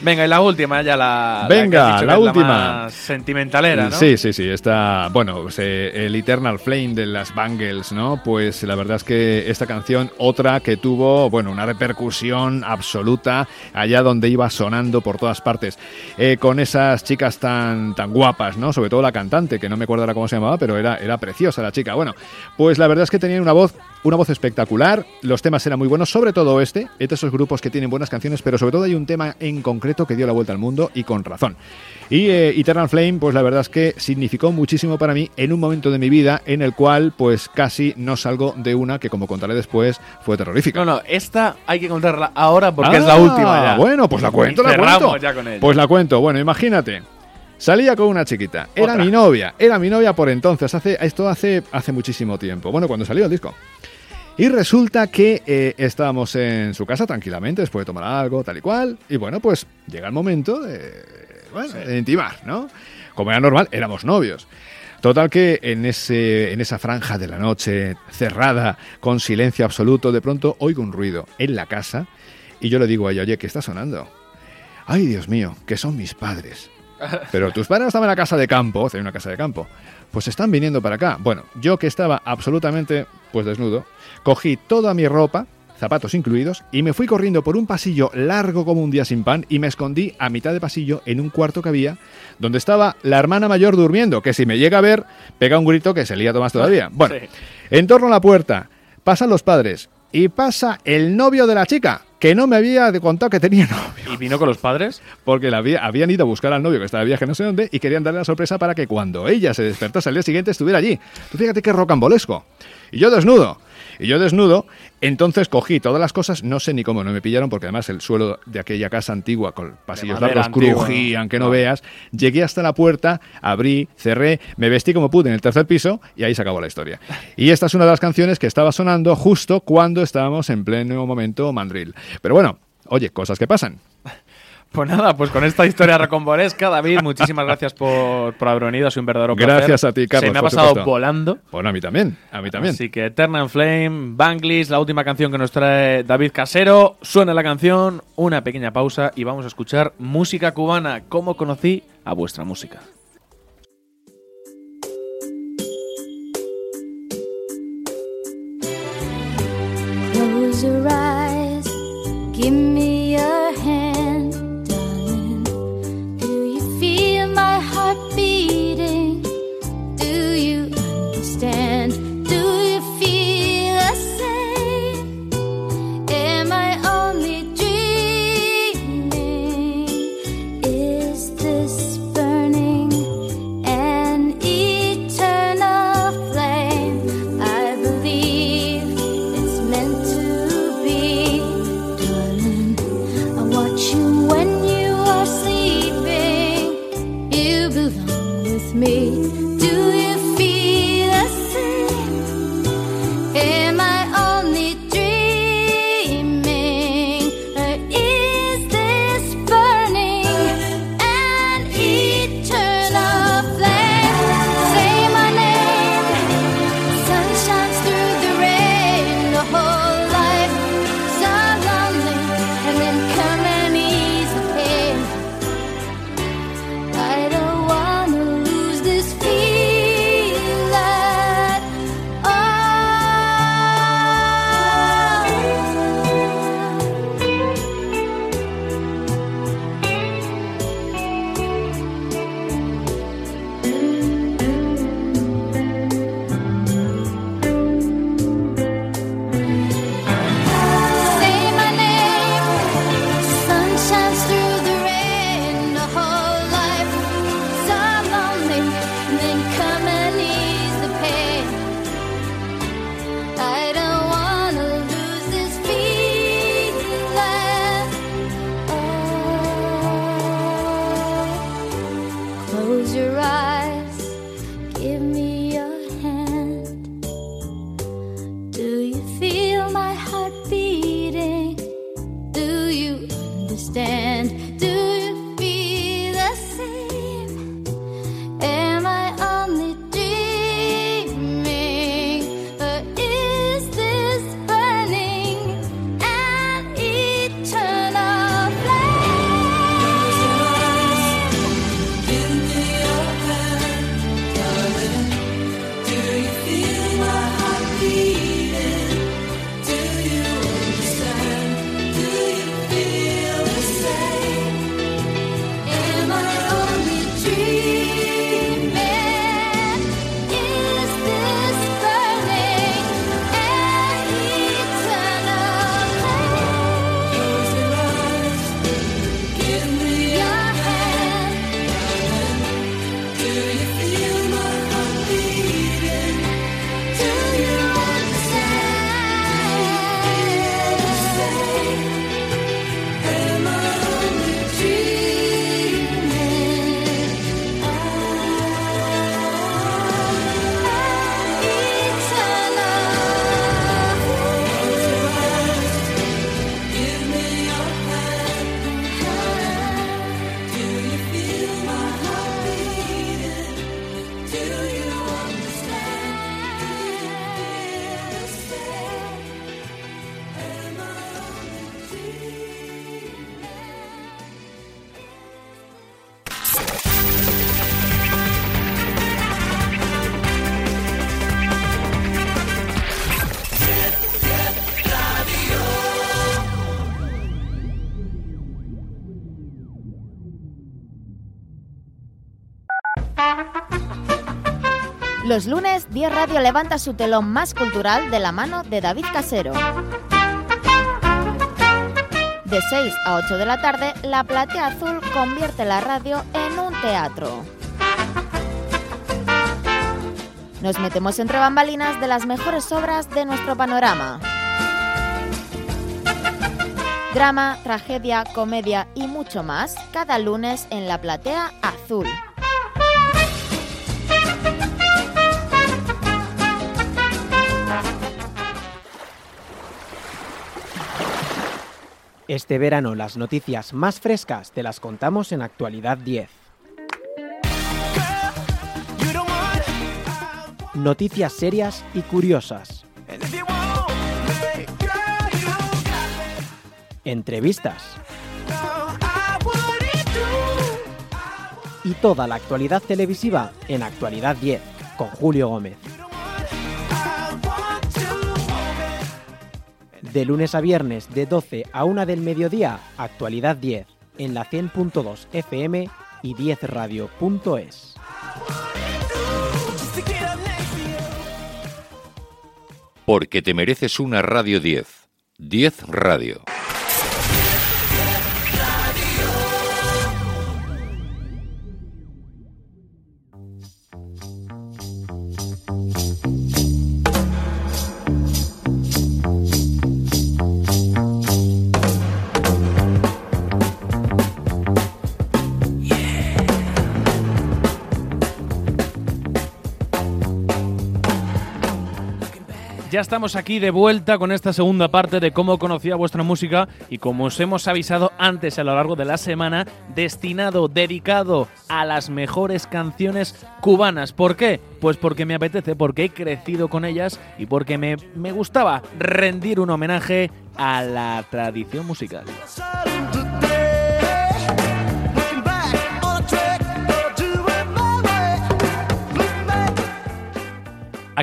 Venga, y la última, ya la. Venga, la que última. más sentimentalera, ¿no? Sí, sí, sí. Está, bueno, pues, eh, el Eternal Flame de las Bangles, ¿no? Pues la verdad es que esta canción, otra que tuvo, bueno, una repercusión absoluta allá donde iba sonando por todas partes. Eh, con esas chicas tan, tan guapas, ¿no? Sobre todo la cantante, que no me acuerdo ahora cómo se llamaba, pero era, era preciosa la chica. Bueno, pues la verdad es que tenían una voz, una voz espectacular. Los temas eran muy buenos, sobre todo este, es de esos grupos que tienen buenas canciones, pero sobre todo hay un tema en concreto que dio la vuelta al mundo y con razón. Y eh, Eternal Flame, pues la verdad es que significó muchísimo para mí en un momento de mi vida en el cual, pues casi no salgo de una que, como contaré después, fue terrorífica. No, no, esta hay que contarla ahora porque es la Ah, última ya. Bueno, pues la cuento, la cuento. ya con ella. Pues la cuento. Bueno, imagínate. Salía con una chiquita. Era Otra. mi novia. Era mi novia por entonces. Hace, esto hace, hace muchísimo tiempo. Bueno, cuando salió el disco. Y resulta que eh, estábamos en su casa tranquilamente, después de tomar algo, tal y cual. Y bueno, pues llega el momento de, bueno, de intimar, ¿no? Como era normal, éramos novios. Total que en, ese, en esa franja de la noche cerrada, con silencio absoluto, de pronto oigo un ruido en la casa y yo le digo a ella, oye, ¿qué está sonando? Ay, Dios mío, que son mis padres. Pero tus padres estaban en la casa de campo, en una casa de campo. Pues están viniendo para acá. Bueno, yo que estaba absolutamente pues desnudo, cogí toda mi ropa, zapatos incluidos, y me fui corriendo por un pasillo largo como un día sin pan y me escondí a mitad de pasillo en un cuarto que había donde estaba la hermana mayor durmiendo, que si me llega a ver, pega un grito que se lía más todavía. Bueno, Sí. en torno a la puerta pasan los padres y pasa el novio de la chica, que no me había contado que tenía novio. ¿Y vino con los padres? Porque la había- habían ido a buscar al novio que estaba de viaje no sé dónde y querían darle la sorpresa para que cuando ella se despertase al día siguiente estuviera allí. Tú fíjate qué rocambolesco. Y yo desnudo. Y yo desnudo, entonces cogí todas las cosas, no sé ni cómo, no me pillaron porque además el suelo de aquella casa antigua con pasillos largos crujían, que no ¿no? veas. Llegué hasta la puerta, abrí, cerré, me vestí como pude en el tercer piso y ahí se acabó la historia. Y esta es una de las canciones que estaba sonando justo cuando estábamos en pleno momento mandril. Pero bueno, oye, cosas que pasan. Pues nada, pues con esta historia recomboresca, David, muchísimas gracias por, por haber venido, ha sido un verdadero placer. Gracias a ti, Carlos. Se me ha pasado supuesto. volando. Bueno, a mí también, a mí también. Así que Eternal Flame, Banglis, la última canción que nos trae David Casero. Suena la canción, una pequeña pausa y vamos a escuchar música cubana. ¿Cómo conocí a vuestra música? Close your eyes, give me your hand, Los lunes, 10 Radio levanta su telón más cultural de la mano de David Casero. De 6 a 8 de la tarde, la Platea Azul convierte la radio en un teatro. Nos metemos entre bambalinas de las mejores obras de nuestro panorama. Drama, tragedia, comedia y mucho más cada lunes en la Platea Azul. Este verano las noticias más frescas te las contamos en Actualidad 10. Noticias serias y curiosas. Entrevistas. Y toda la actualidad televisiva en Actualidad 10 con Julio Gómez. De lunes a viernes de 12 a 1 del mediodía, Actualidad 10 en la 100.2 FM y 10radio.es. Porque te mereces una Radio 10. 10 Radio. Ya estamos aquí de vuelta con esta segunda parte de cómo conocía vuestra música y como os hemos avisado antes a lo largo de la semana, destinado, dedicado a las mejores canciones cubanas. ¿Por qué? Pues porque me apetece, porque he crecido con ellas y porque me, me gustaba rendir un homenaje a la tradición musical.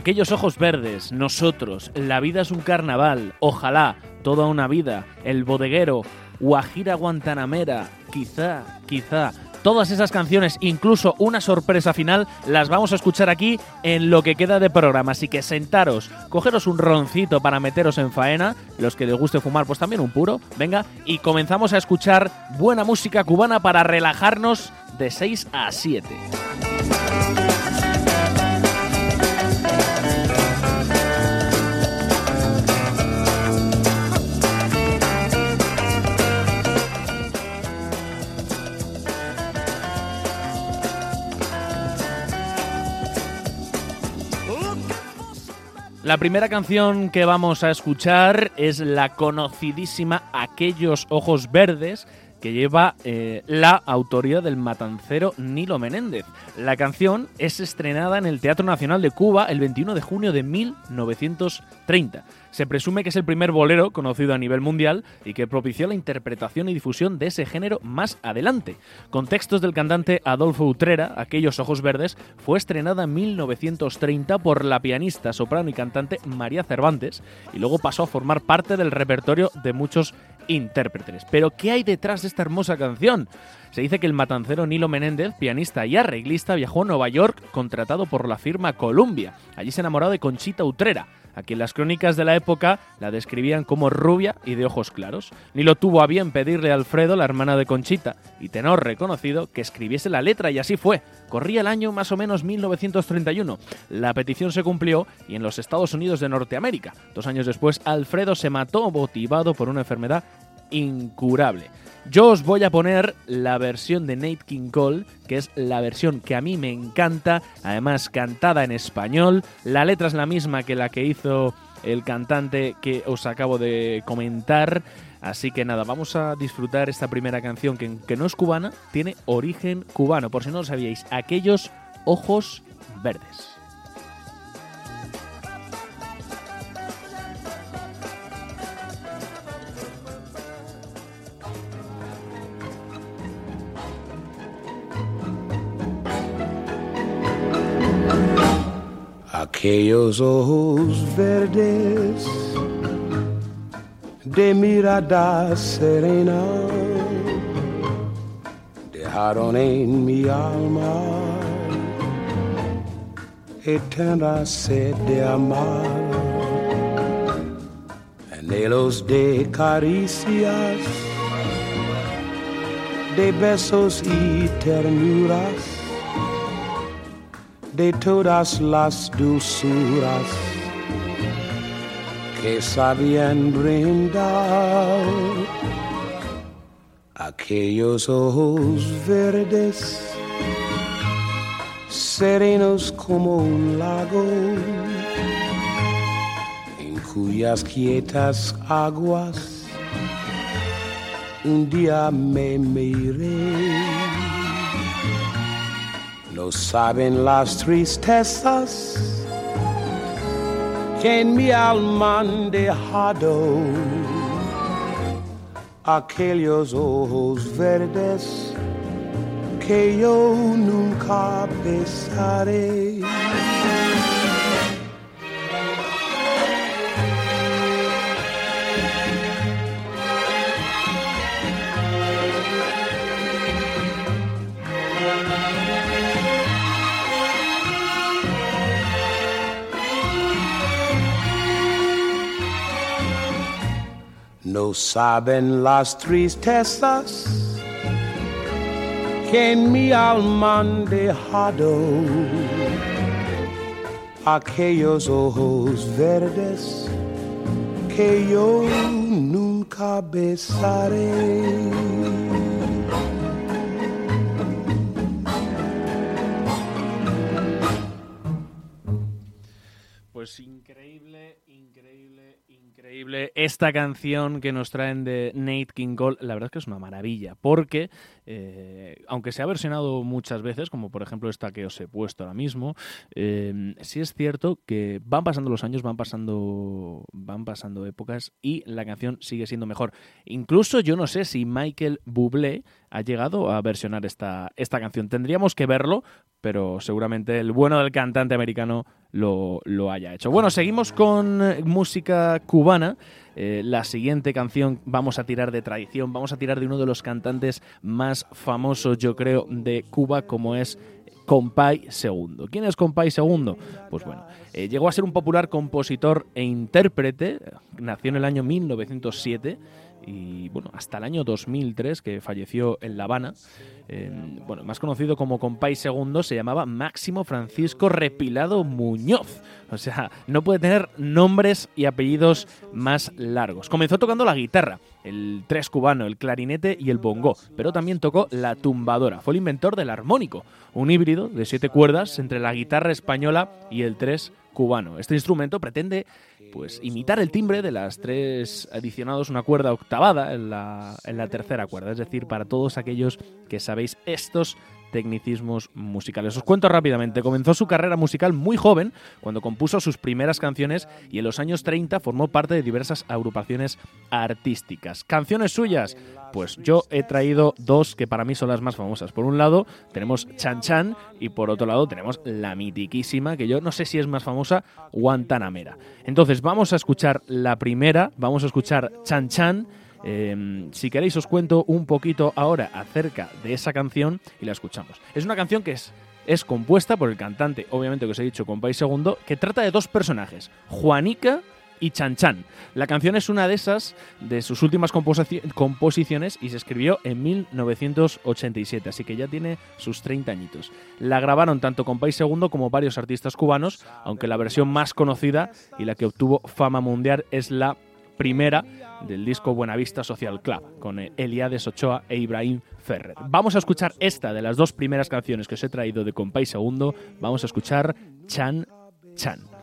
Aquellos ojos verdes, nosotros, la vida es un carnaval, ojalá, toda una vida, el bodeguero, Guajira Guantanamera, quizá, quizá. Todas esas canciones, incluso una sorpresa final, las vamos a escuchar aquí en lo que queda de programa. Así que sentaros, cogeros un roncito para meteros en faena, los que les guste fumar, pues también un puro, venga, y comenzamos a escuchar buena música cubana para relajarnos de 6 a 7. La primera canción que vamos a escuchar es la conocidísima Aquellos Ojos Verdes, que lleva eh, la autoría del matancero Nilo Menéndez. La canción es estrenada en el Teatro Nacional de Cuba el 21 de junio de 1930. Se presume que es el primer bolero conocido a nivel mundial y que propició la interpretación y difusión de ese género más adelante. Con textos del cantante Adolfo Utrera, Aquellos Ojos Verdes, fue estrenada en 1930 por la pianista, soprano y cantante María Cervantes y luego pasó a formar parte del repertorio de muchos intérpretes. Pero ¿qué hay detrás de esta hermosa canción? Se dice que el matancero Nilo Menéndez, pianista y arreglista, viajó a Nueva York contratado por la firma Columbia. Allí se enamoró de Conchita Utrera, a quien las crónicas de la época la describían como rubia y de ojos claros. Nilo tuvo a bien pedirle a Alfredo, la hermana de Conchita, y tenor reconocido, que escribiese la letra y así fue. Corría el año más o menos 1931. La petición se cumplió y en los Estados Unidos de Norteamérica. Dos años después, Alfredo se mató motivado por una enfermedad incurable. Yo os voy a poner la versión de Nate King Cole, que es la versión que a mí me encanta, además cantada en español. La letra es la misma que la que hizo el cantante que os acabo de comentar. Así que nada, vamos a disfrutar esta primera canción que, no es cubana, tiene origen cubano, por si no lo sabíais, aquellos ojos verdes. Aquellos ojos verdes de mirada serena dejaron en mi alma eterna sed de amar, anhelos de caricias, de besos y ternuras de todas las dulzuras que sabían brindar aquellos ojos verdes serenos como un lago en cuyas quietas aguas un día me miré no saben las tristezas que en mi alma han dejado aquellos ojos verdes que yo nunca besaré. No saben las tristezas que en mi alma han dejado aquellos ojos verdes que yo nunca besaré. Esta canción que nos traen de Nate King Cole, la verdad es que es una maravilla, porque eh, aunque se ha versionado muchas veces, como por ejemplo esta que os he puesto ahora mismo, eh, sí es cierto que van pasando los años, van pasando, van pasando épocas y la canción sigue siendo mejor. Incluso yo no sé si Michael Bublé ha llegado a versionar esta, esta canción. Tendríamos que verlo, pero seguramente el bueno del cantante americano lo, lo haya hecho. Bueno, seguimos con música cubana. Eh, la siguiente canción vamos a tirar de tradición, vamos a tirar de uno de los cantantes más famosos, yo creo, de Cuba, como es Compay II. ¿Quién es Compay II? Pues bueno, eh, llegó a ser un popular compositor e intérprete, nació en el año 1907 y bueno, hasta el año 2003 que falleció en La Habana. Eh, bueno, más conocido como Compay II, se llamaba Máximo Francisco Repilado Muñoz. O sea, no puede tener nombres y apellidos más largos. Comenzó tocando la guitarra, el tres cubano, el clarinete y el bongo, pero también tocó la tumbadora. Fue el inventor del armónico, un híbrido de siete cuerdas entre la guitarra española y el tres cubano. Este instrumento pretende pues imitar el timbre de las tres adicionados una cuerda octavada en la, en la tercera cuerda, es decir, para todos aquellos que sabéis estos tecnicismos musicales. Os cuento rápidamente, comenzó su carrera musical muy joven, cuando compuso sus primeras canciones y en los años 30 formó parte de diversas agrupaciones artísticas. ¿Canciones suyas? Pues yo he traído dos que para mí son las más famosas. Por un lado tenemos Chan Chan y por otro lado tenemos la mitiquísima, que yo no sé si es más famosa, Guantanamera. Entonces vamos a escuchar la primera, vamos a escuchar Chan Chan. Eh, si queréis os cuento un poquito ahora acerca de esa canción y la escuchamos. Es una canción que es, es compuesta por el cantante, obviamente que os he dicho, Compay Segundo, que trata de dos personajes, Juanica y Chan Chan. La canción es una de esas de sus últimas composi- composiciones y se escribió en 1987, así que ya tiene sus 30 añitos. La grabaron tanto Compay Segundo como varios artistas cubanos, aunque la versión más conocida y la que obtuvo fama mundial es la primera del disco Buenavista Social Club, con Eliades Ochoa e Ibrahim Ferrer. Vamos a escuchar esta de las dos primeras canciones que os he traído de Compay Segundo. Vamos a escuchar Chan Chan.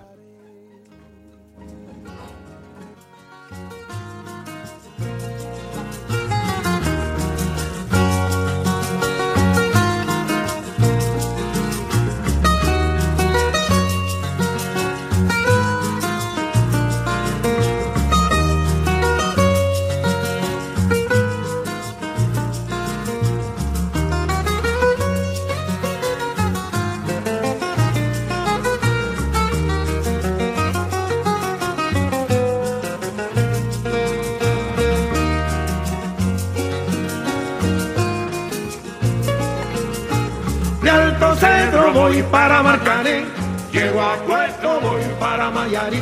Voy para Marcané, llego a Puerto voy para Mayarí.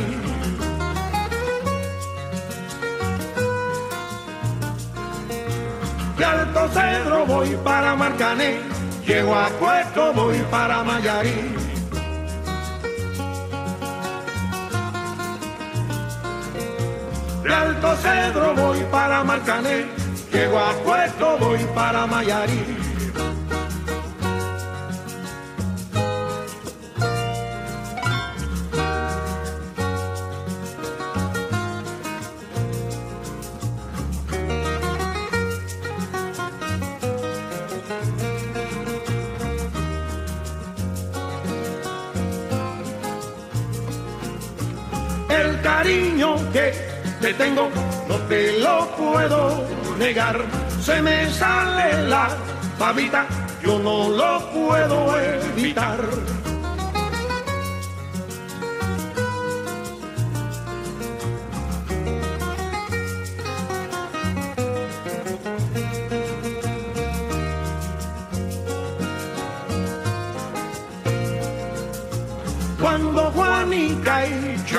De Alto Cedro voy para Marcané, llego a Puerto voy para Mayarí. De Alto Cedro voy para Marcané, llego a Puerto voy para Mayarí. Te tengo no te lo puedo negar. Se me sale la babita, yo no lo puedo evitar.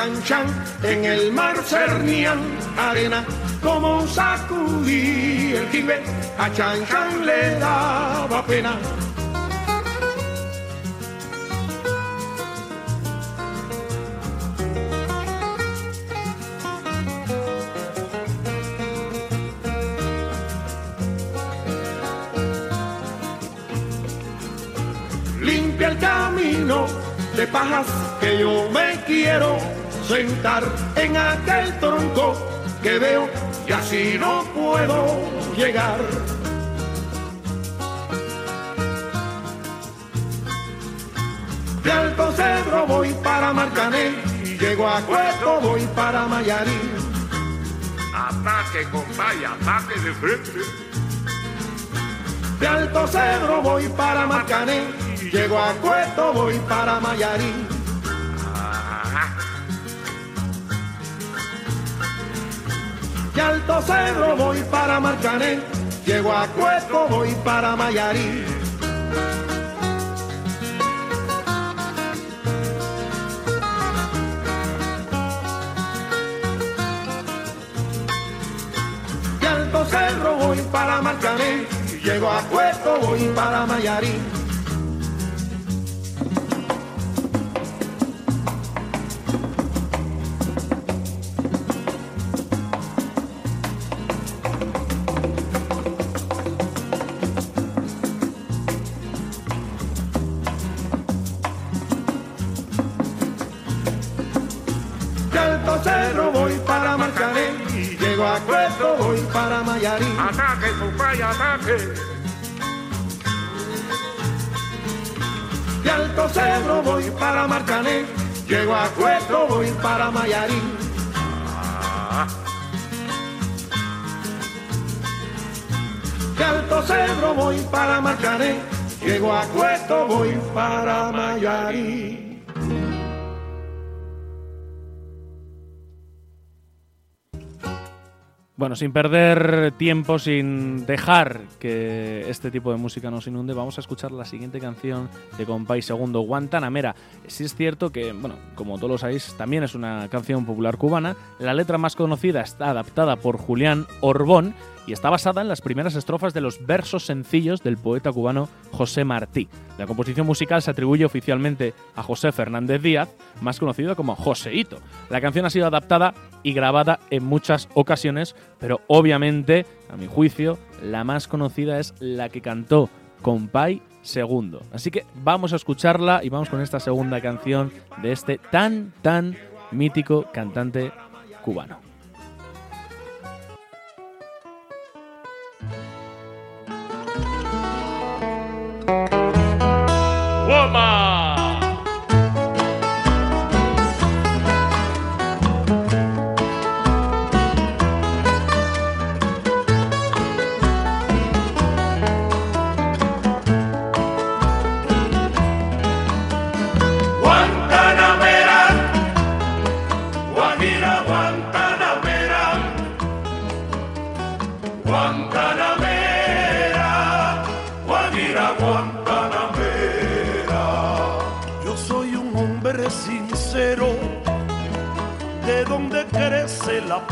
Y Chan Chan en el mar cernían arena, como sacudí el jibe, a Chan Chan le daba pena. Limpia el camino de pajas que yo me quiero sentar en aquel tronco que veo y así no puedo llegar. De Alto Cedro voy para Marcané, llego a Cueto voy para Mayarí. Ataque, compay, ataque de frente. De Alto Cedro voy para Marcané, llego a Cueto voy para Mayarí. De Alto Cedro voy para Marcané, llego a Cueto voy para Mayarí. De Alto Cerro voy para Marcané, llego a Puerto voy para Mayarí. Mayarín. Ataque, compay, ataque. De Alto Cedro voy para Marcané, llego a Cueto, voy para Mayarín. De Alto Cedro voy para Marcané, llego a Cueto, voy para Mayarín. Bueno, sin perder tiempo, sin dejar que este tipo de música nos inunde, vamos a escuchar la siguiente canción de Compay Segundo, Guantanamera. Sí es cierto que, bueno, como todos lo sabéis, también es una canción popular cubana. La letra más conocida está adaptada por Julián Orbón y está basada en las primeras estrofas de los versos sencillos del poeta cubano José Martí. La composición musical se atribuye oficialmente a José Fernández Díaz, más conocido como Joseito. La canción ha sido adaptada y grabada en muchas ocasiones, pero obviamente, a mi juicio, la más conocida es la que cantó Compay Segundo. Así que vamos a escucharla y vamos con esta segunda canción de este tan, tan mítico cantante cubano.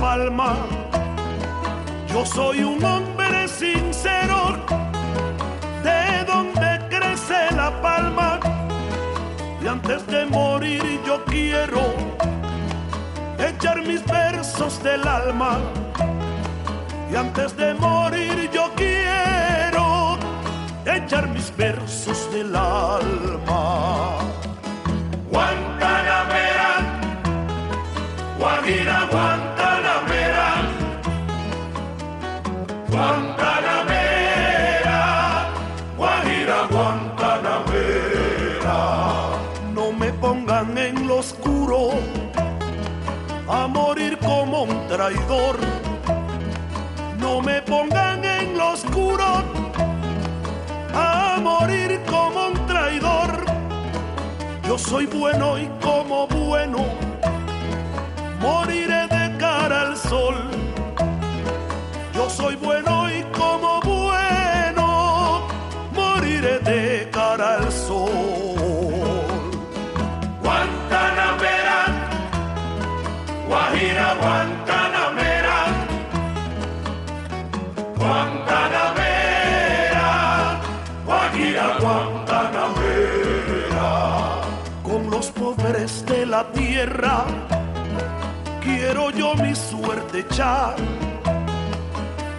Palma. Yo soy un hombre sincero, de donde crece la palma. Y antes de morir yo quiero echar mis versos del alma. Y antes de morir yo quiero echar mis versos del alma. Guantanamera, Guajira, Guantanamera, Guantanamera, Guajira, Guantanamera. No me pongan en lo oscuro a morir como un traidor. No me pongan en lo oscuro a morir como un traidor. Yo soy bueno y como bueno moriré de cara al sol. Soy bueno y como bueno moriré de cara al sol. Guantanamera, Guajira, Guantanamera, Guantanamera, Guajira, Guantanamera. Con los pobres de la tierra quiero yo mi suerte echar.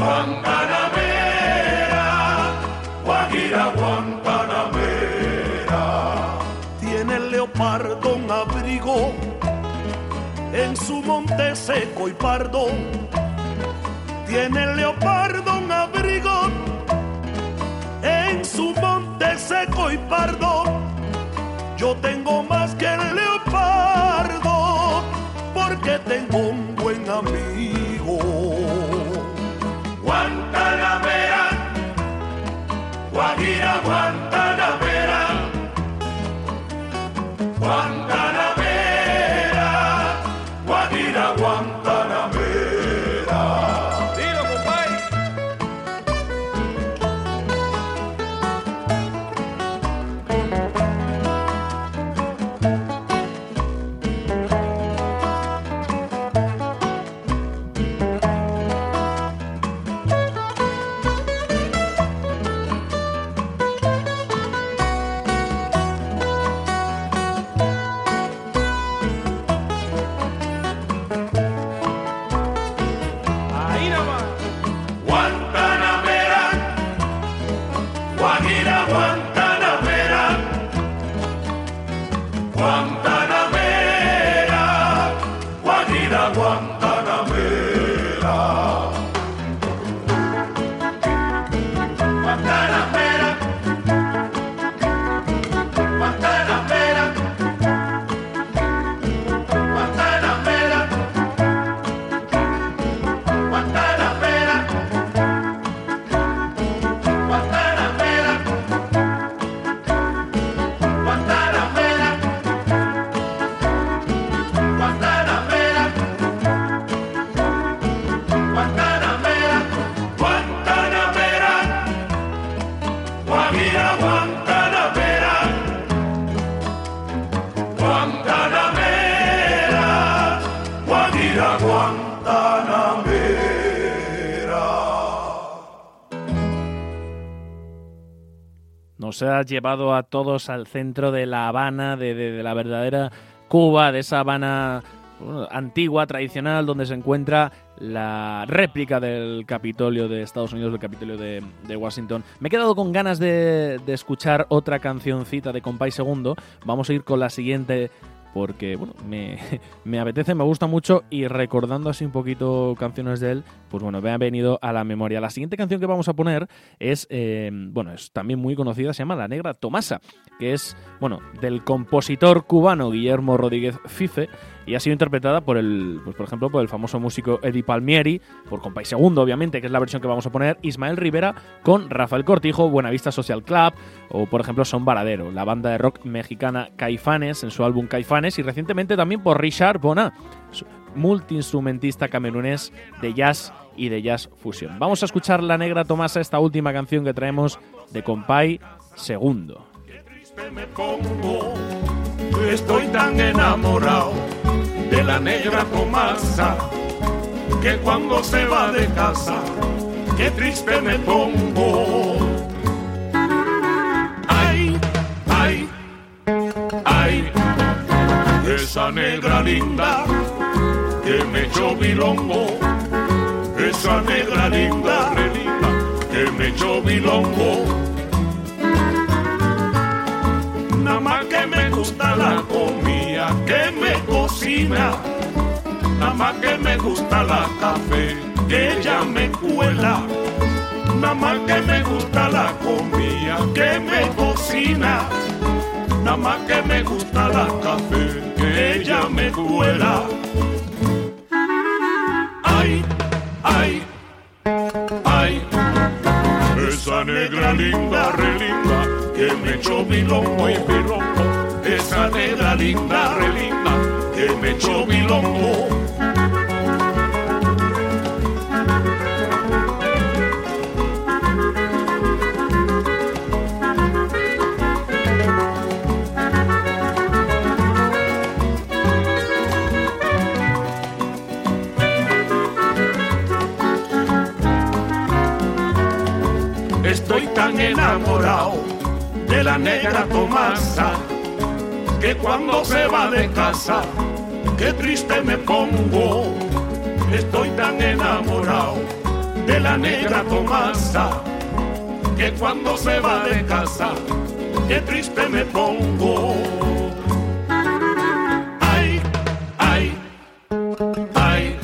Guantanamera, Guajira, Guantanamera. Tiene el leopardo un abrigo en su monte seco y pardo. Tiene el leopardo un abrigo en su monte seco y pardo. Yo tengo más que el leopardo porque tengo un buen amigo. Guantanamera, Guajira, Guantanamera, Guantanamera, Nos ha llevado a todos al centro de La Habana, de, de- la verdadera Cuba, de esa Habana antigua, tradicional, donde se encuentra la réplica del Capitolio de Estados Unidos, del Capitolio de, de Washington. Me he quedado con ganas de, de escuchar otra cancioncita de Compay Segundo. Vamos a ir con la siguiente porque bueno, me, me apetece, me gusta mucho y recordando así un poquito canciones de él, pues bueno, me ha venido a la memoria. La siguiente canción que vamos a poner es, eh, bueno, es también muy conocida, se llama La Negra Tomasa, que es, bueno, del compositor cubano Guillermo Rodríguez Fife y ha sido interpretada por el, pues por ejemplo, por el famoso músico Eddie Palmieri, por Compay Segundo, obviamente, que es la versión que vamos a poner, Ismael Rivera con Rafael Cortijo, Buenavista Social Club, o por ejemplo Son Varadero, la banda de rock mexicana Caifanes en su álbum Caifanes, y recientemente también por Richard Bona, multiinstrumentista camerunés de jazz y de jazz fusión. Vamos a escuchar La Negra Tomasa, esta última canción que traemos de Compay Segundo. me pongo. Estoy tan enamorado de la negra Tomasa que cuando se va de casa, qué triste me pongo. Ay, ay, ay, esa negra linda que me echó bilongo, esa negra linda, re que me echó bilongo. Nada más que me gusta la comida que me Nada más que me gusta la café que ella me cuela. Nada más que me gusta la comida que me cocina. Nada más que me gusta la café que ella me cuela. Ay, ay, ay. Esa negra linda, re linda, que me echó bilongo y bilongo. Esa negra linda, re linda, que me echó bilongo. Estoy tan enamorado de la negra Tomasa que cuando se va de casa, qué triste me pongo. Estoy tan enamorado de la negra Tomasa que cuando se va de casa, qué triste me pongo. Ay, ay, ay,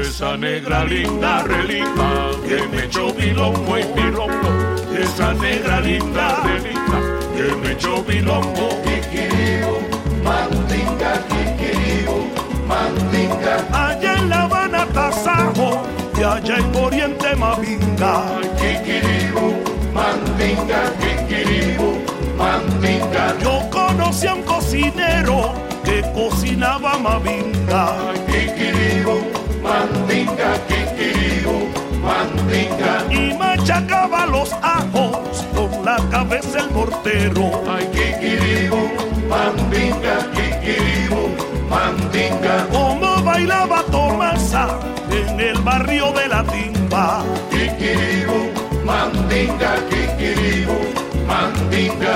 esa negra linda, re linda, que me echó bilongo y bilongo. Esa negra linda, re linda, que me echó bilongo. Kikiribu, mandinga, mandinga. Allá en La Habana, Tasajo, y allá en Oriente, Mavinga. Kikiribu, mandinga, kikiribu, mandinga. Yo conocí a un cocinero que cocinaba Mavinga. Kikiribu, mandinga, kikiribu, mandinga. Y machacaba los ajos con la cabeza el mortero. Ay, kikiribu, mandinga, kikiribu, mandinga. Como bailaba Tomasa en el barrio de la timba. Kikiribu, mandinga, kikiribu, mandinga.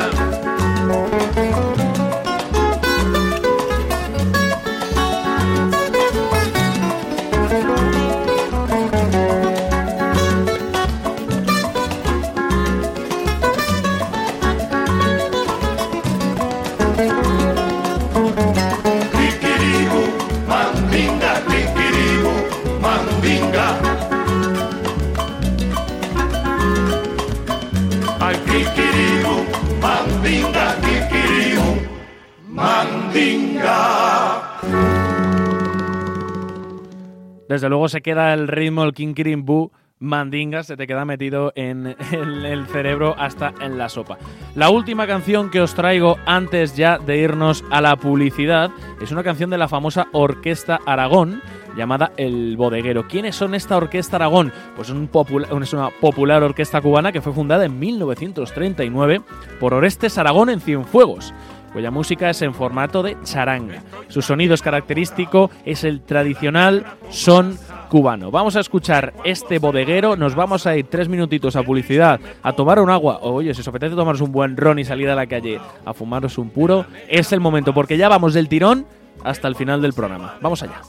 Desde luego se queda el ritmo, el Kinkirimbú, mandinga, se te queda metido en, el cerebro hasta en la sopa. La última canción que os traigo antes ya de irnos a la publicidad es una canción de la famosa Orquesta Aragón llamada El Bodeguero. ¿Quiénes son esta Orquesta Aragón? Pues es una popular orquesta cubana que fue fundada en 1939 por Orestes Aragón en Cienfuegos cuya música es en formato de charanga. Su sonido es característico, es el tradicional son cubano. Vamos a escuchar este bodeguero, nos vamos a ir tres minutitos a publicidad, a tomar un agua, o oye, si os apetece tomaros un buen ron y salir a la calle a fumaros un puro, es el momento, porque ya vamos del tirón hasta el final del programa. Vamos allá.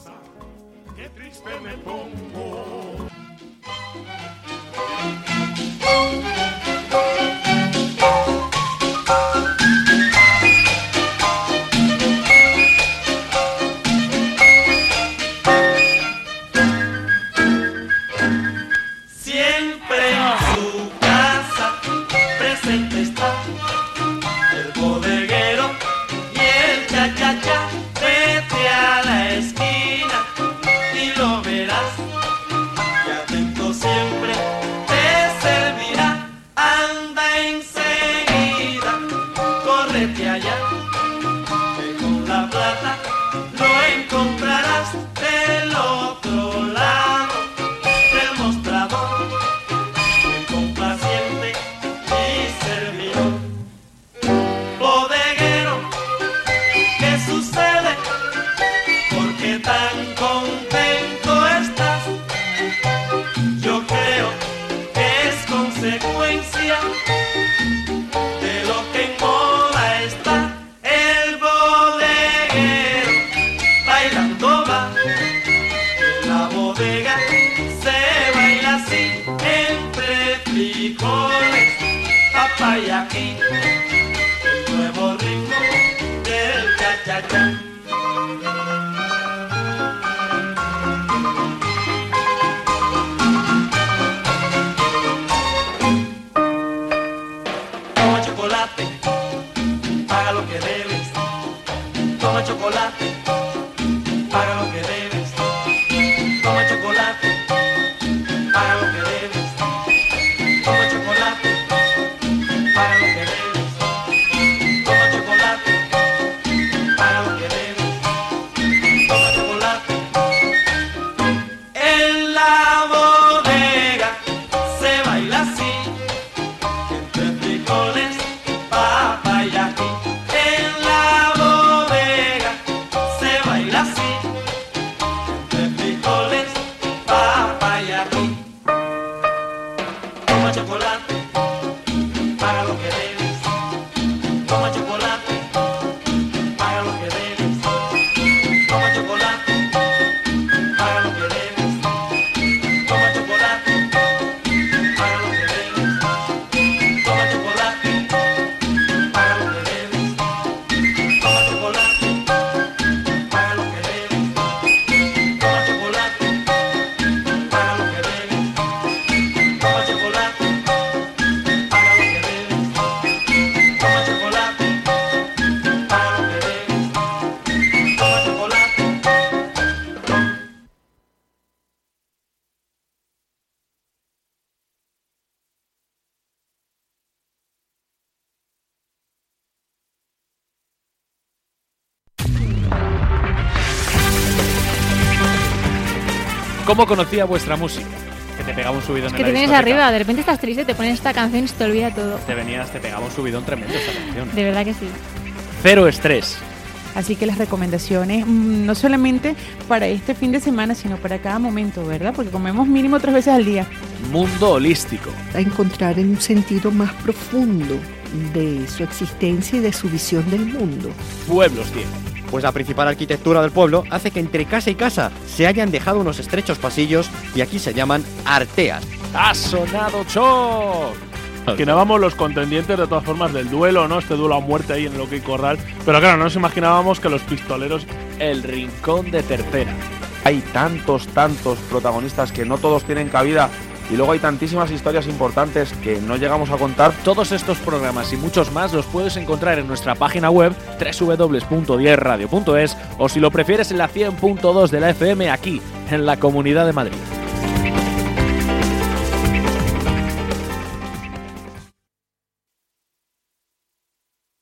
¿Cómo conocía vuestra música? Que te pegaba un subidón Es en que la te vienes discoteca. arriba, de repente estás triste, te pones esta canción y se te olvida todo. Te venías, te pegaba un subidón tremendo esta canción. De verdad que sí. Cero estrés. Así que las recomendaciones, mm, no solamente para este fin de semana, sino para cada momento, ¿verdad? Porque comemos mínimo tres veces al día. Mundo holístico. a encontrar un sentido más profundo de su existencia y de su visión del mundo. Pueblos tiene. Pues la principal arquitectura del pueblo hace que entre casa y casa se hayan dejado unos estrechos pasillos y aquí se llaman arteas. ¡Ha sonado Choc! Imaginábamos los contendientes de todas formas del duelo, ¿no? Este duelo a muerte ahí en el OK Corral. Pero claro, no nos imaginábamos que los pistoleros. El rincón de tercera. Hay tantos, tantos protagonistas que no todos tienen cabida y luego hay tantísimas historias importantes que no llegamos a contar. Todos estos programas y muchos más los puedes encontrar en nuestra página web www.10radio.es o si lo prefieres en la 100.2 de la FM aquí, en la Comunidad de Madrid.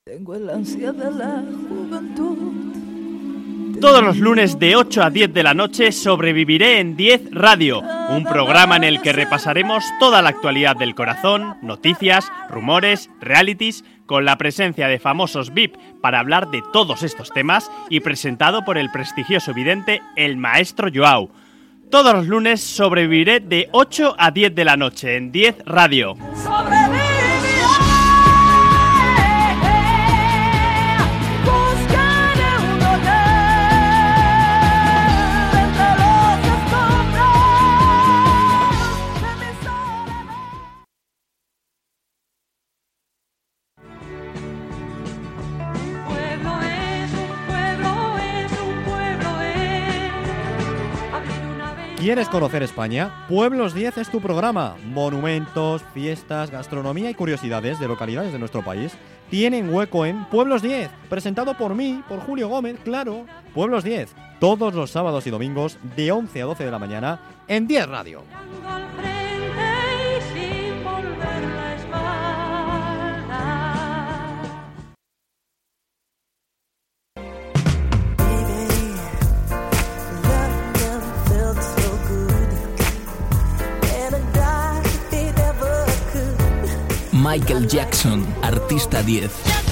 Tengo el ansia de la juventud. Todos los lunes de 8 a 10 de la noche sobreviviré en 10 Radio, un programa en el que repasaremos toda la actualidad del corazón, noticias, rumores, realities, con la presencia de famosos VIP para hablar de todos estos temas y presentado por el prestigioso vidente el maestro Joao. Todos los lunes sobreviviré de 8 a 10 de la noche en 10 Radio. ¿Quieres conocer España? Pueblos 10 es tu programa. Monumentos, fiestas, gastronomía y curiosidades de localidades de nuestro país tienen hueco en Pueblos 10, presentado por mí, por Julio Gómez, claro. Pueblos 10, todos los sábados y domingos de 11 a 12 de la mañana en 10 Radio. Michael Jackson, artista 10.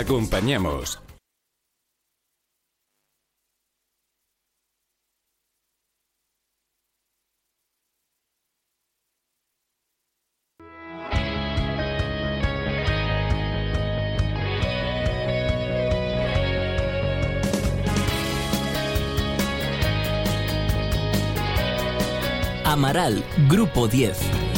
Acompañamos. Amaral, Grupo 10.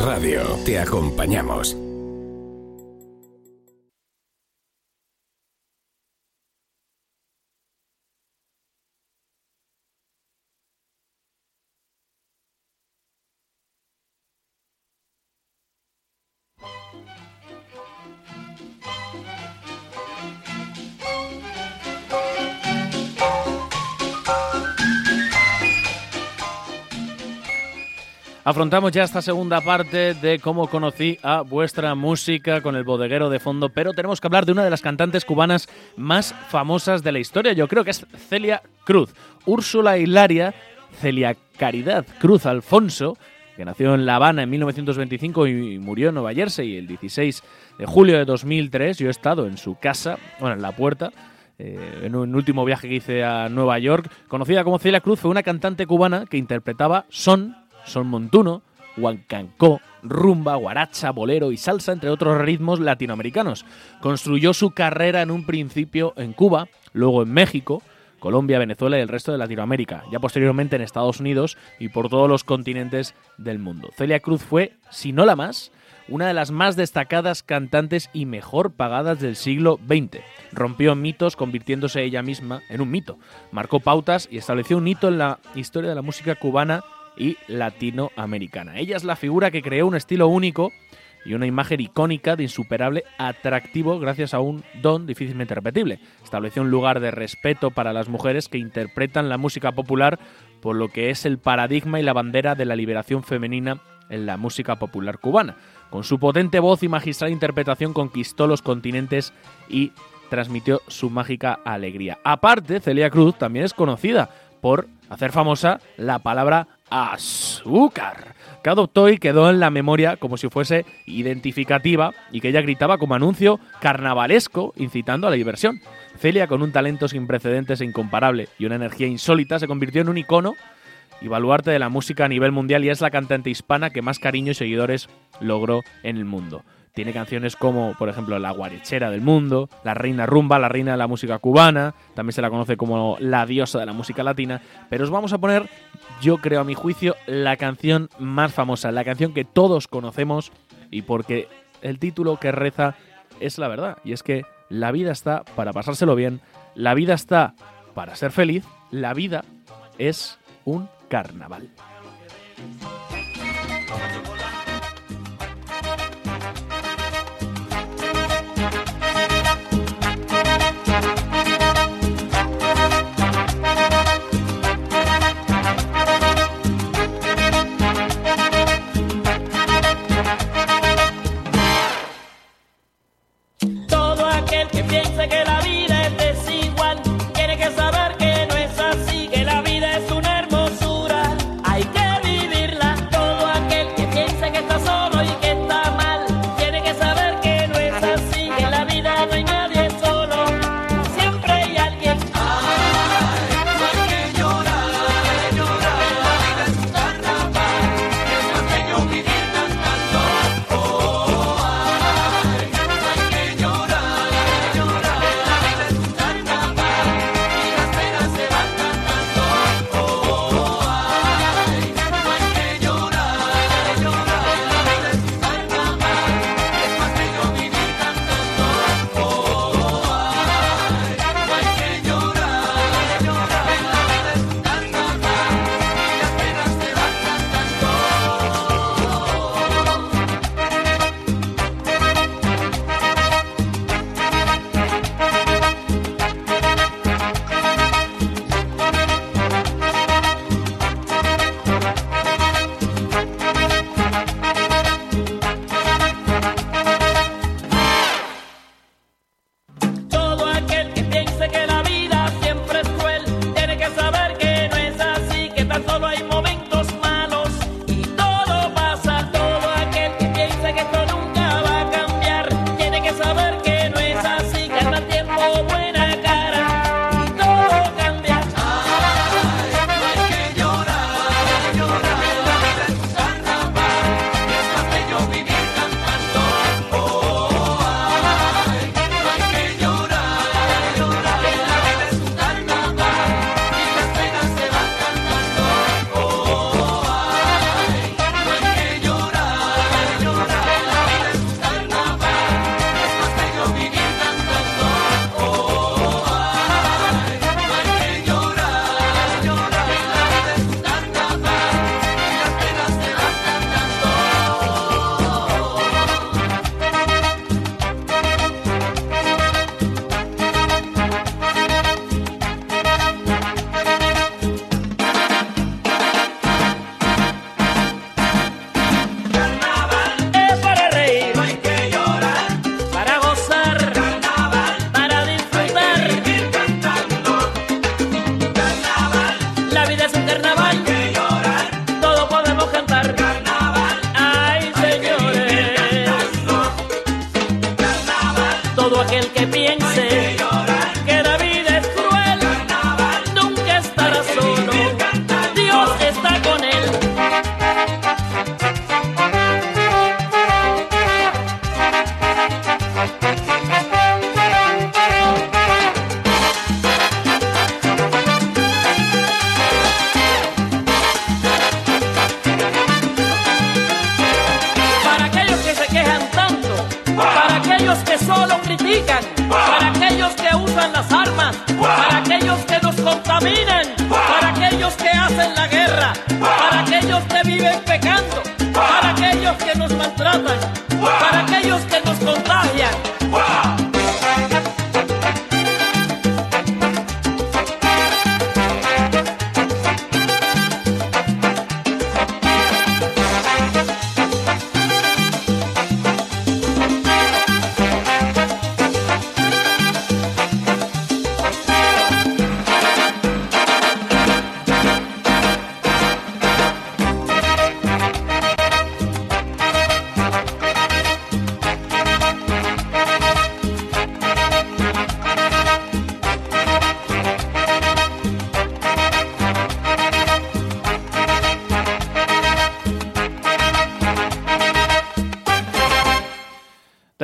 Radio. Te acompañamos. Afrontamos ya esta segunda parte de cómo conocí a vuestra música con el bodeguero de fondo, pero tenemos que hablar de una de las cantantes cubanas más famosas de la historia. Yo creo que es Celia Cruz. Úrsula Hilaria, Celia Caridad Cruz Alfonso, que nació en La Habana en 1925 y murió en Nueva Jersey el 16 de julio de 2003. Yo he estado en su casa, bueno, en la puerta, eh, en un último viaje que hice a Nueva York. Conocida como Celia Cruz, fue una cantante cubana que interpretaba son, son montuno, huancancó, rumba, guaracha, bolero y salsa, entre otros ritmos latinoamericanos. Construyó su carrera en un principio en Cuba, luego en México, Colombia, Venezuela y el resto de Latinoamérica, ya posteriormente en Estados Unidos y por todos los continentes del mundo. Celia Cruz fue, si no la más, una de las más destacadas cantantes y mejor pagadas del siglo XX. Rompió mitos convirtiéndose ella misma en un mito. Marcó pautas y estableció un hito en la historia de la música cubana y latinoamericana. Ella es la figura que creó un estilo único y una imagen icónica de insuperable atractivo gracias a un don difícilmente repetible. Estableció un lugar de respeto para las mujeres que interpretan la música popular por lo que es el paradigma y la bandera de la liberación femenina en la música popular cubana. Con su potente voz y magistral interpretación conquistó los continentes y transmitió su mágica alegría. Aparte, Celia Cruz también es conocida por hacer famosa la palabra azúcar, que adoptó y quedó en la memoria como si fuese identificativa y que ella gritaba como anuncio carnavalesco incitando a la diversión. Celia, con un talento sin precedentes e incomparable y una energía insólita, se convirtió en un icono y baluarte de la música a nivel mundial y es la cantante hispana que más cariño y seguidores logró en el mundo. Tiene canciones como, por ejemplo, La Guarechera del Mundo, La Reina Rumba, la reina de la música cubana, también se la conoce como la diosa de la música latina, pero os vamos a poner, yo creo a mi juicio, la canción más famosa, la canción que todos conocemos y porque el título que reza es la verdad, y es que la vida está para pasárselo bien, la vida está para ser feliz, la vida es un carnaval.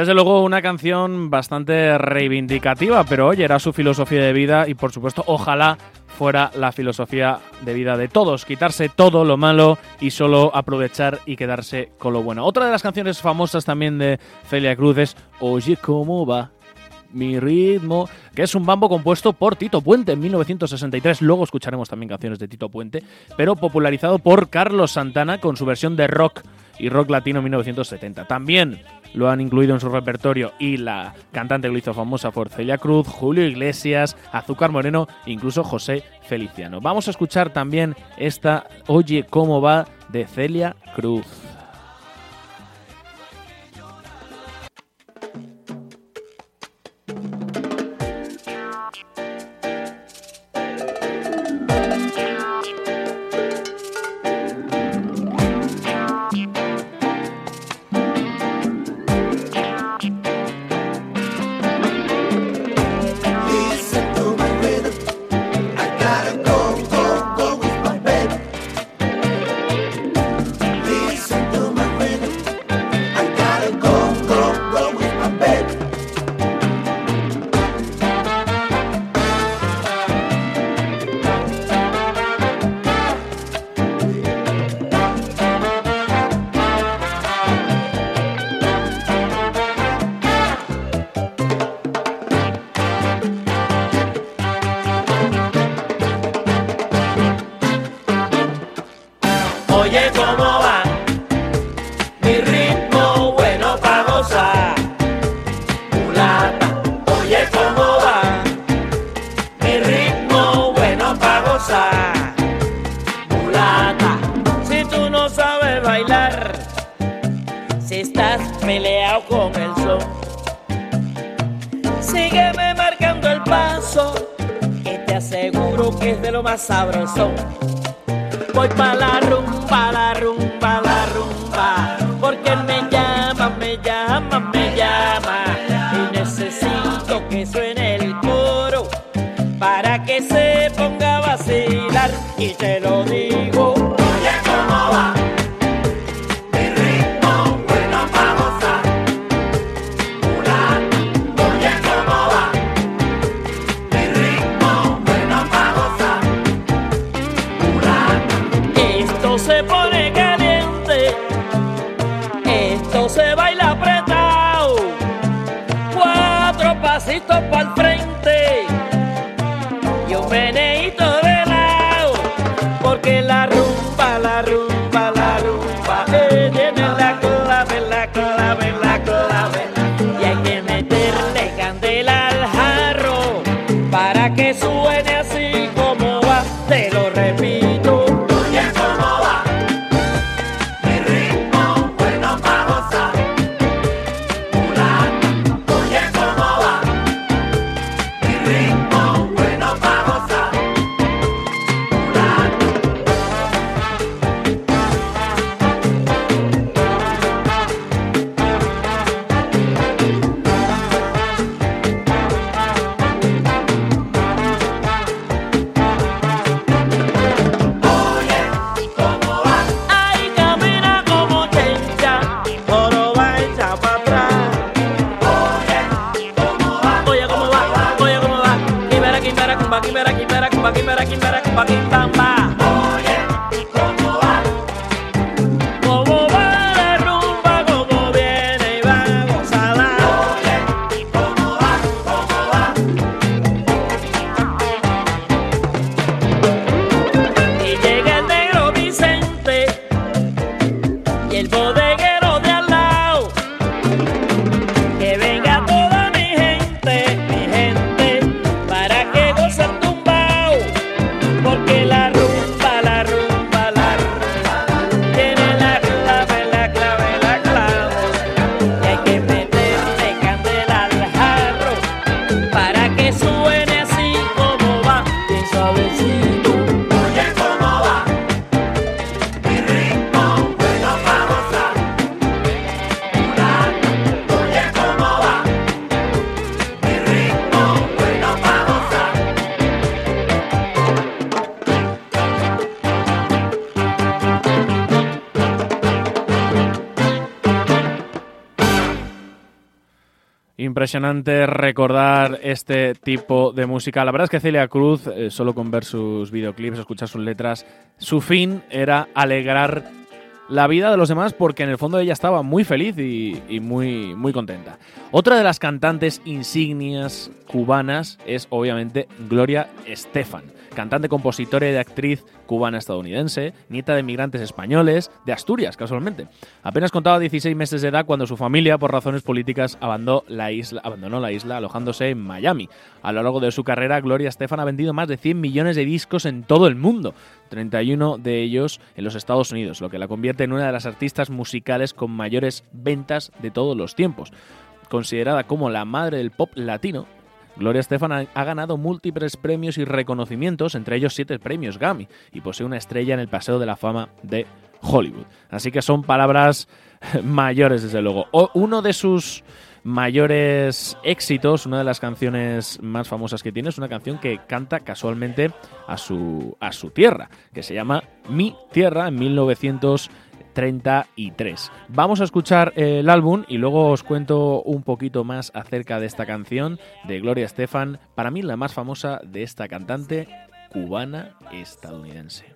desde luego una canción bastante reivindicativa, pero oye, era su filosofía de vida y por supuesto ojalá fuera la filosofía de vida de todos, quitarse todo lo malo y solo aprovechar y quedarse con lo bueno. Otra de las canciones famosas también de Celia Cruz es Oye, ¿cómo va? Mi ritmo, que es un bambo compuesto por Tito Puente en 1963. Luego escucharemos también canciones de Tito Puente, pero popularizado por Carlos Santana con su versión de rock y rock latino 1970. También lo han incluido en su repertorio y la cantante que lo hizo famosa por Celia Cruz, Julio Iglesias, Azúcar Moreno, incluso José Feliciano. Vamos a escuchar también esta Oye cómo va de Celia Cruz. sabrá. Impresionante recordar este tipo de música. La verdad es que Celia Cruz, eh, solo con ver sus videoclips, escuchar sus letras, su fin era alegrar la vida de los demás porque en el fondo ella estaba muy feliz y, y muy, muy contenta. Otra de las cantantes insignias cubanas es obviamente Gloria Estefan, cantante, compositora y actriz cubana-estadounidense, nieta de migrantes españoles, de Asturias casualmente. Apenas contaba 16 meses de edad cuando su familia, por razones políticas, abandonó la isla, abandonó la isla alojándose en Miami. A lo largo de su carrera, Gloria Estefan ha vendido más de 100 millones de discos en todo el mundo, 31 de ellos en los Estados Unidos, lo que la convierte en una de las artistas musicales con mayores ventas de todos los tiempos. Considerada como la madre del pop latino, Gloria Estefan ha, ganado múltiples premios y reconocimientos, entre ellos siete premios Grammy, y posee una estrella en el Paseo de la Fama de Hollywood. Así que son palabras mayores, desde luego. O- uno de sus mayores éxitos, una de las canciones más famosas que tiene, es una canción que canta casualmente a su, a su tierra, que se llama Mi Tierra, en 1933. Vamos a escuchar eh, el álbum y luego os cuento un poquito más acerca de esta canción de Gloria Estefan, para mí la más famosa de esta cantante cubana estadounidense.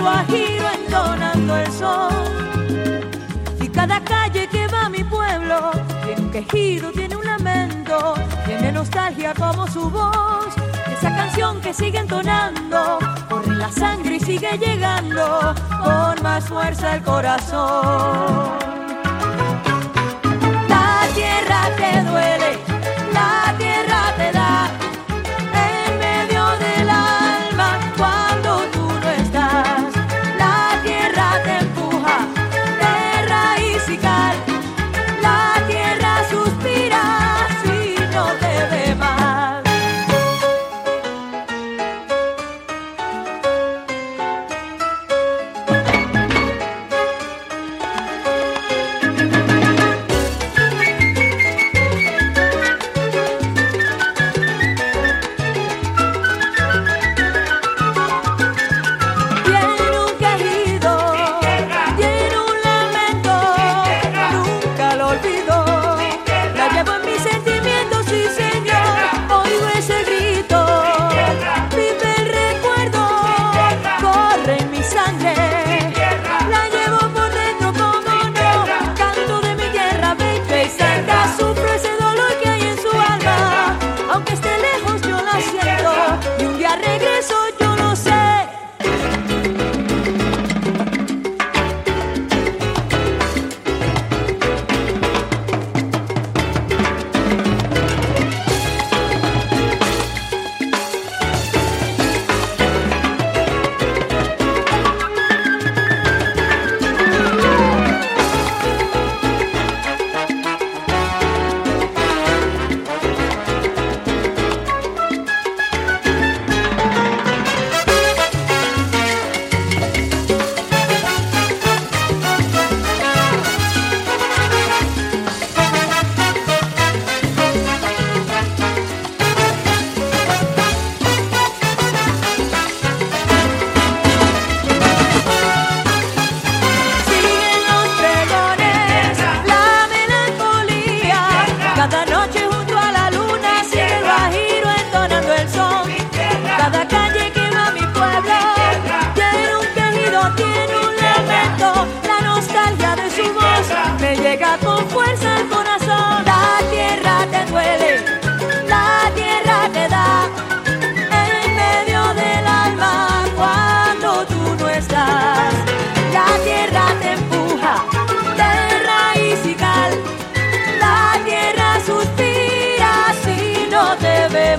el guajiro entonando el sol. Y cada calle que va a mi pueblo tiene un quejido, tiene un lamento, tiene nostalgia como su voz. Esa canción que sigue entonando, corre la sangre y sigue llegando con más fuerza el corazón. La tierra te duele,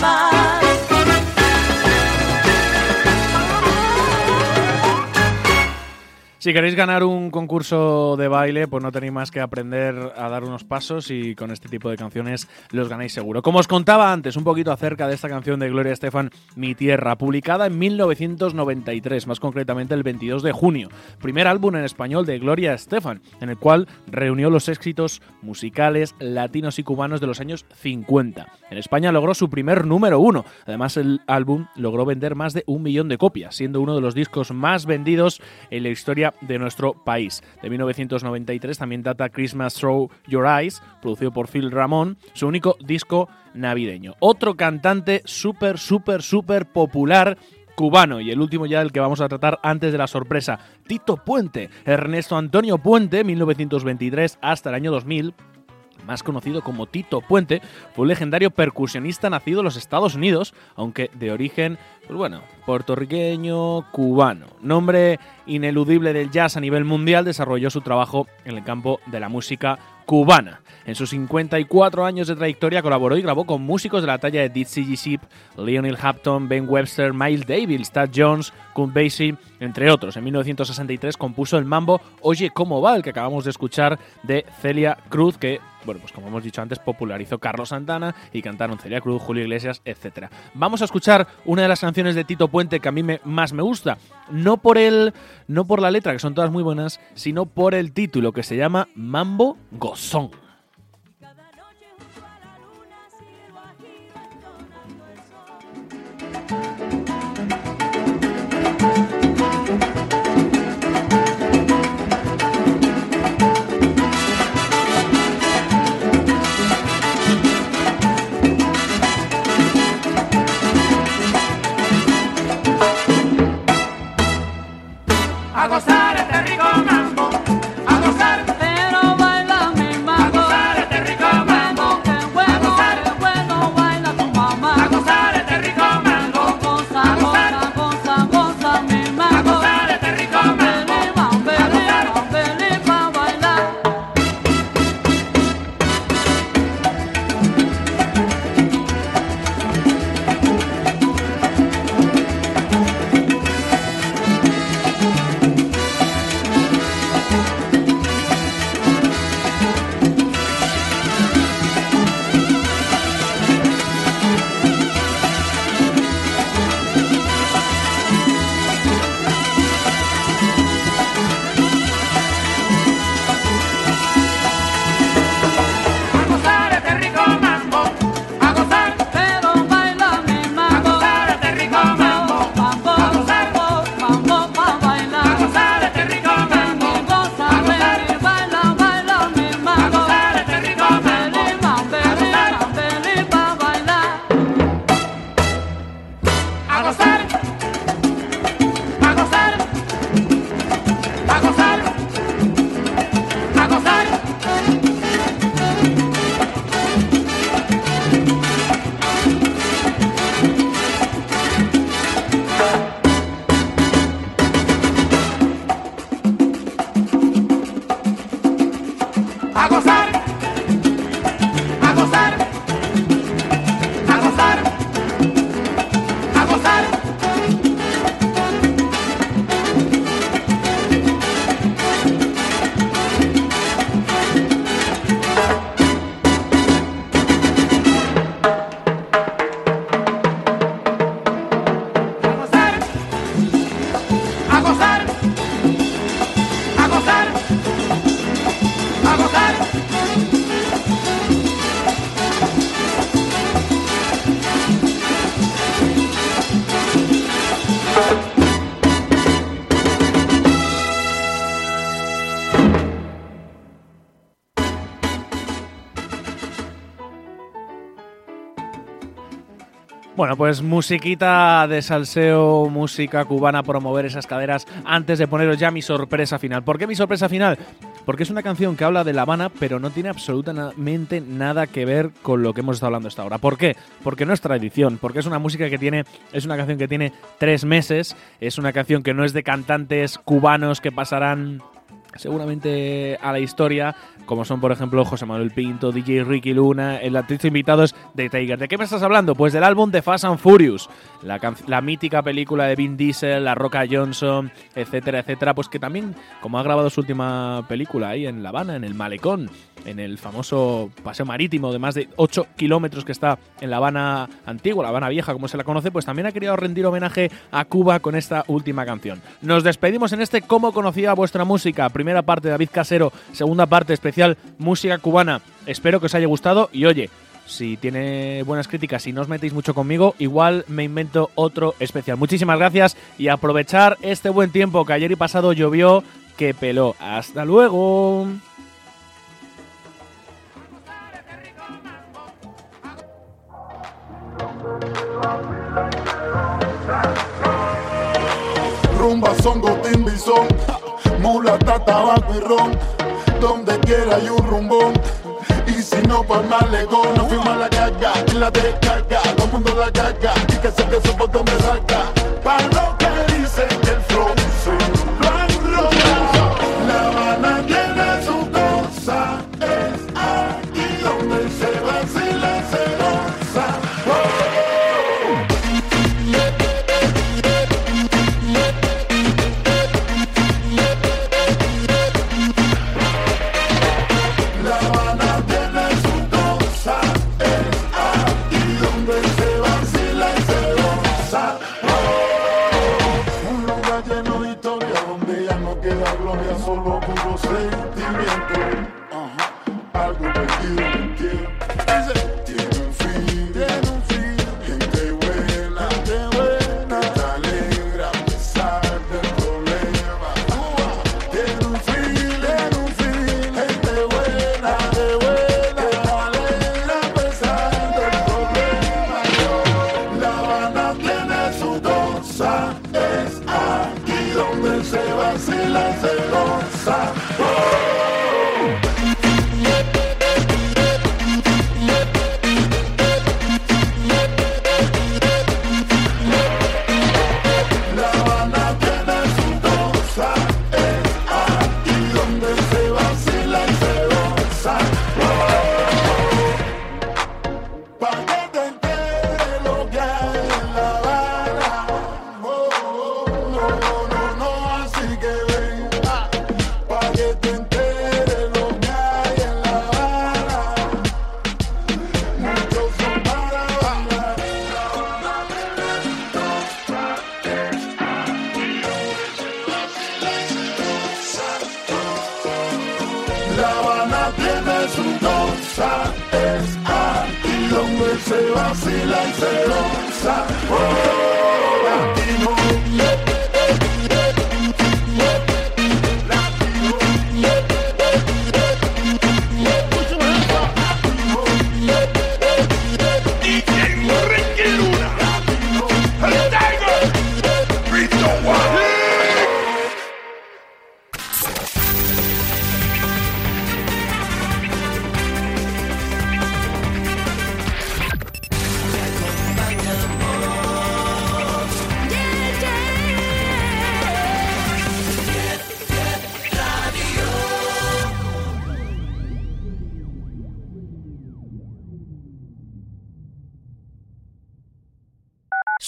demás. Si queréis ganar un concurso de baile, pues no tenéis más que aprender a dar unos pasos y con este tipo de canciones los ganáis seguro. Como os contaba antes, un poquito acerca de esta canción de Gloria Estefan, Mi Tierra, publicada en 1993, más concretamente el 22 de junio. Primer álbum en español de Gloria Estefan, en el cual reunió los éxitos musicales latinos y cubanos de los años 50. En España logró su primer número uno. Además, el álbum logró vender más de un millón de copias, siendo uno de los discos más vendidos en la historia de nuestro país. De 1993 también data Christmas Through Your Eyes, producido por Phil Ramón, su único disco navideño. Otro cantante súper, súper, súper popular cubano y el último ya del que vamos a tratar antes de la sorpresa, Tito Puente, Ernesto Antonio Puente, 1923 hasta el año 2000, más conocido como Tito Puente, fue un legendario percusionista nacido en los Estados Unidos, aunque de origen, pues bueno, puertorriqueño, cubano. Nombre ineludible del jazz a nivel mundial, desarrolló su trabajo en el campo de la música cubana. En sus 54 años de trayectoria colaboró y grabó con músicos de la talla de Dizzy Gillespie, Lionel Hampton, Ben Webster, Miles Davis, Tad Jones, Count Basie, entre otros. En 1963 compuso el mambo Oye cómo va, el que acabamos de escuchar de Celia Cruz, que bueno, pues como hemos dicho antes, popularizó Carlos Santana y cantaron Celia Cruz, Julio Iglesias, etc. Vamos a escuchar una de las canciones de Tito Puente que a mí más me gusta. No por el, no por la letra, que son todas muy buenas, sino por el título que se llama Mambo Gozón. Bueno, pues musiquita de salseo, música cubana, promover esas caderas antes de poneros ya mi sorpresa final. ¿Por qué mi sorpresa final? Porque es una canción que habla de La Habana, pero no tiene absolutamente nada que ver con lo que hemos estado hablando hasta ahora. ¿Por qué? Porque no es tradición, porque es una música que tiene, es una canción que tiene tres meses, es una canción que no es de cantantes cubanos que pasarán seguramente a la historia como son, por ejemplo, José Manuel Pinto, DJ Ricky Luna. El artista invitado es The Tiger. ¿De qué me estás hablando? Pues del álbum de Fast and Furious, la, la mítica película de Vin Diesel, La Roca Johnson, etcétera, etcétera. Pues que también, como ha grabado su última película ahí en La Habana, en el Malecón, en el famoso paseo marítimo de más de 8 kilómetros que está en La Habana antigua, La Habana vieja, como se la conoce, pues también ha querido rendir homenaje a Cuba con esta última canción. Nos despedimos en este Cómo conocía vuestra música. Primera parte David Casero, segunda parte especial música cubana. Espero que os haya gustado y oye, si tiene buenas críticas y no os metéis mucho conmigo, igual me invento otro especial. Muchísimas gracias y aprovechar este buen tiempo que ayer y pasado llovió que peló. Hasta luego. Rumba, songo, timbi, son Mulata, tabaco y ron Donde quiera hay un rumbón Y si no, pues malecón No fuimos a la caga y la descarga. Todo el mundo la caga Y que se que botón me saca Pa'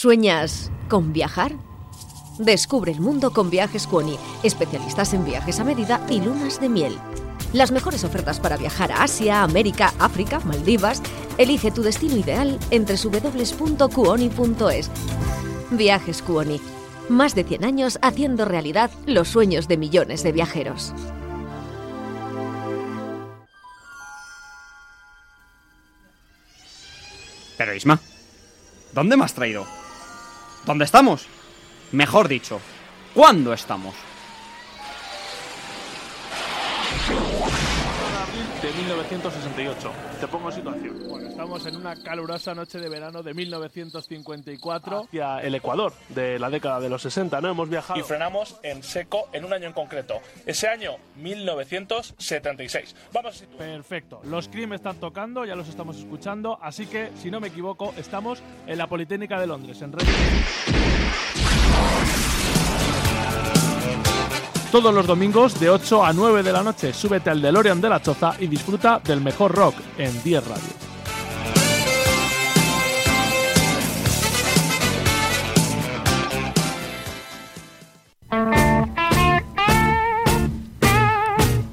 ¿Sueñas con viajar? Descubre el mundo con Viajes Cuoni, especialistas en viajes a medida y lunas de miel. Las mejores ofertas para viajar a Asia, América, África, Maldivas. Elige tu destino ideal entre www.cuoni.es. Viajes Cuoni. Más de 100 años haciendo realidad los sueños de millones de viajeros. Pero Isma, ¿dónde me has traído? ¿Dónde estamos? Mejor dicho, ¿cuándo estamos? 1968. Te pongo en situación. Bueno, estamos en una calurosa noche de verano de 1954 hacia el Ecuador de la década de los 60, ¿no? Hemos viajado. Y frenamos en seco en un año en concreto. Ese año, 1976. Vamos a situar. Perfecto. Los Cream están tocando, ya los estamos escuchando, así que, si no me equivoco, estamos en la Politécnica de Londres, en Reading. Todos los domingos de 8 a 9 de la noche. Súbete al DeLorean de la Choza y disfruta del mejor rock en 10 Radio.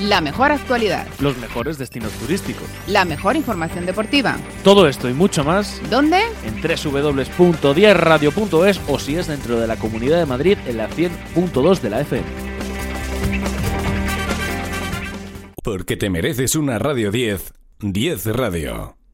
La mejor actualidad. Los mejores destinos turísticos. La mejor información deportiva. Todo esto y mucho más ¿Dónde? en www.10radio.es o si es dentro de la Comunidad de Madrid en la 100.2 de la FM. Porque te mereces una Radio 10. 10 Radio.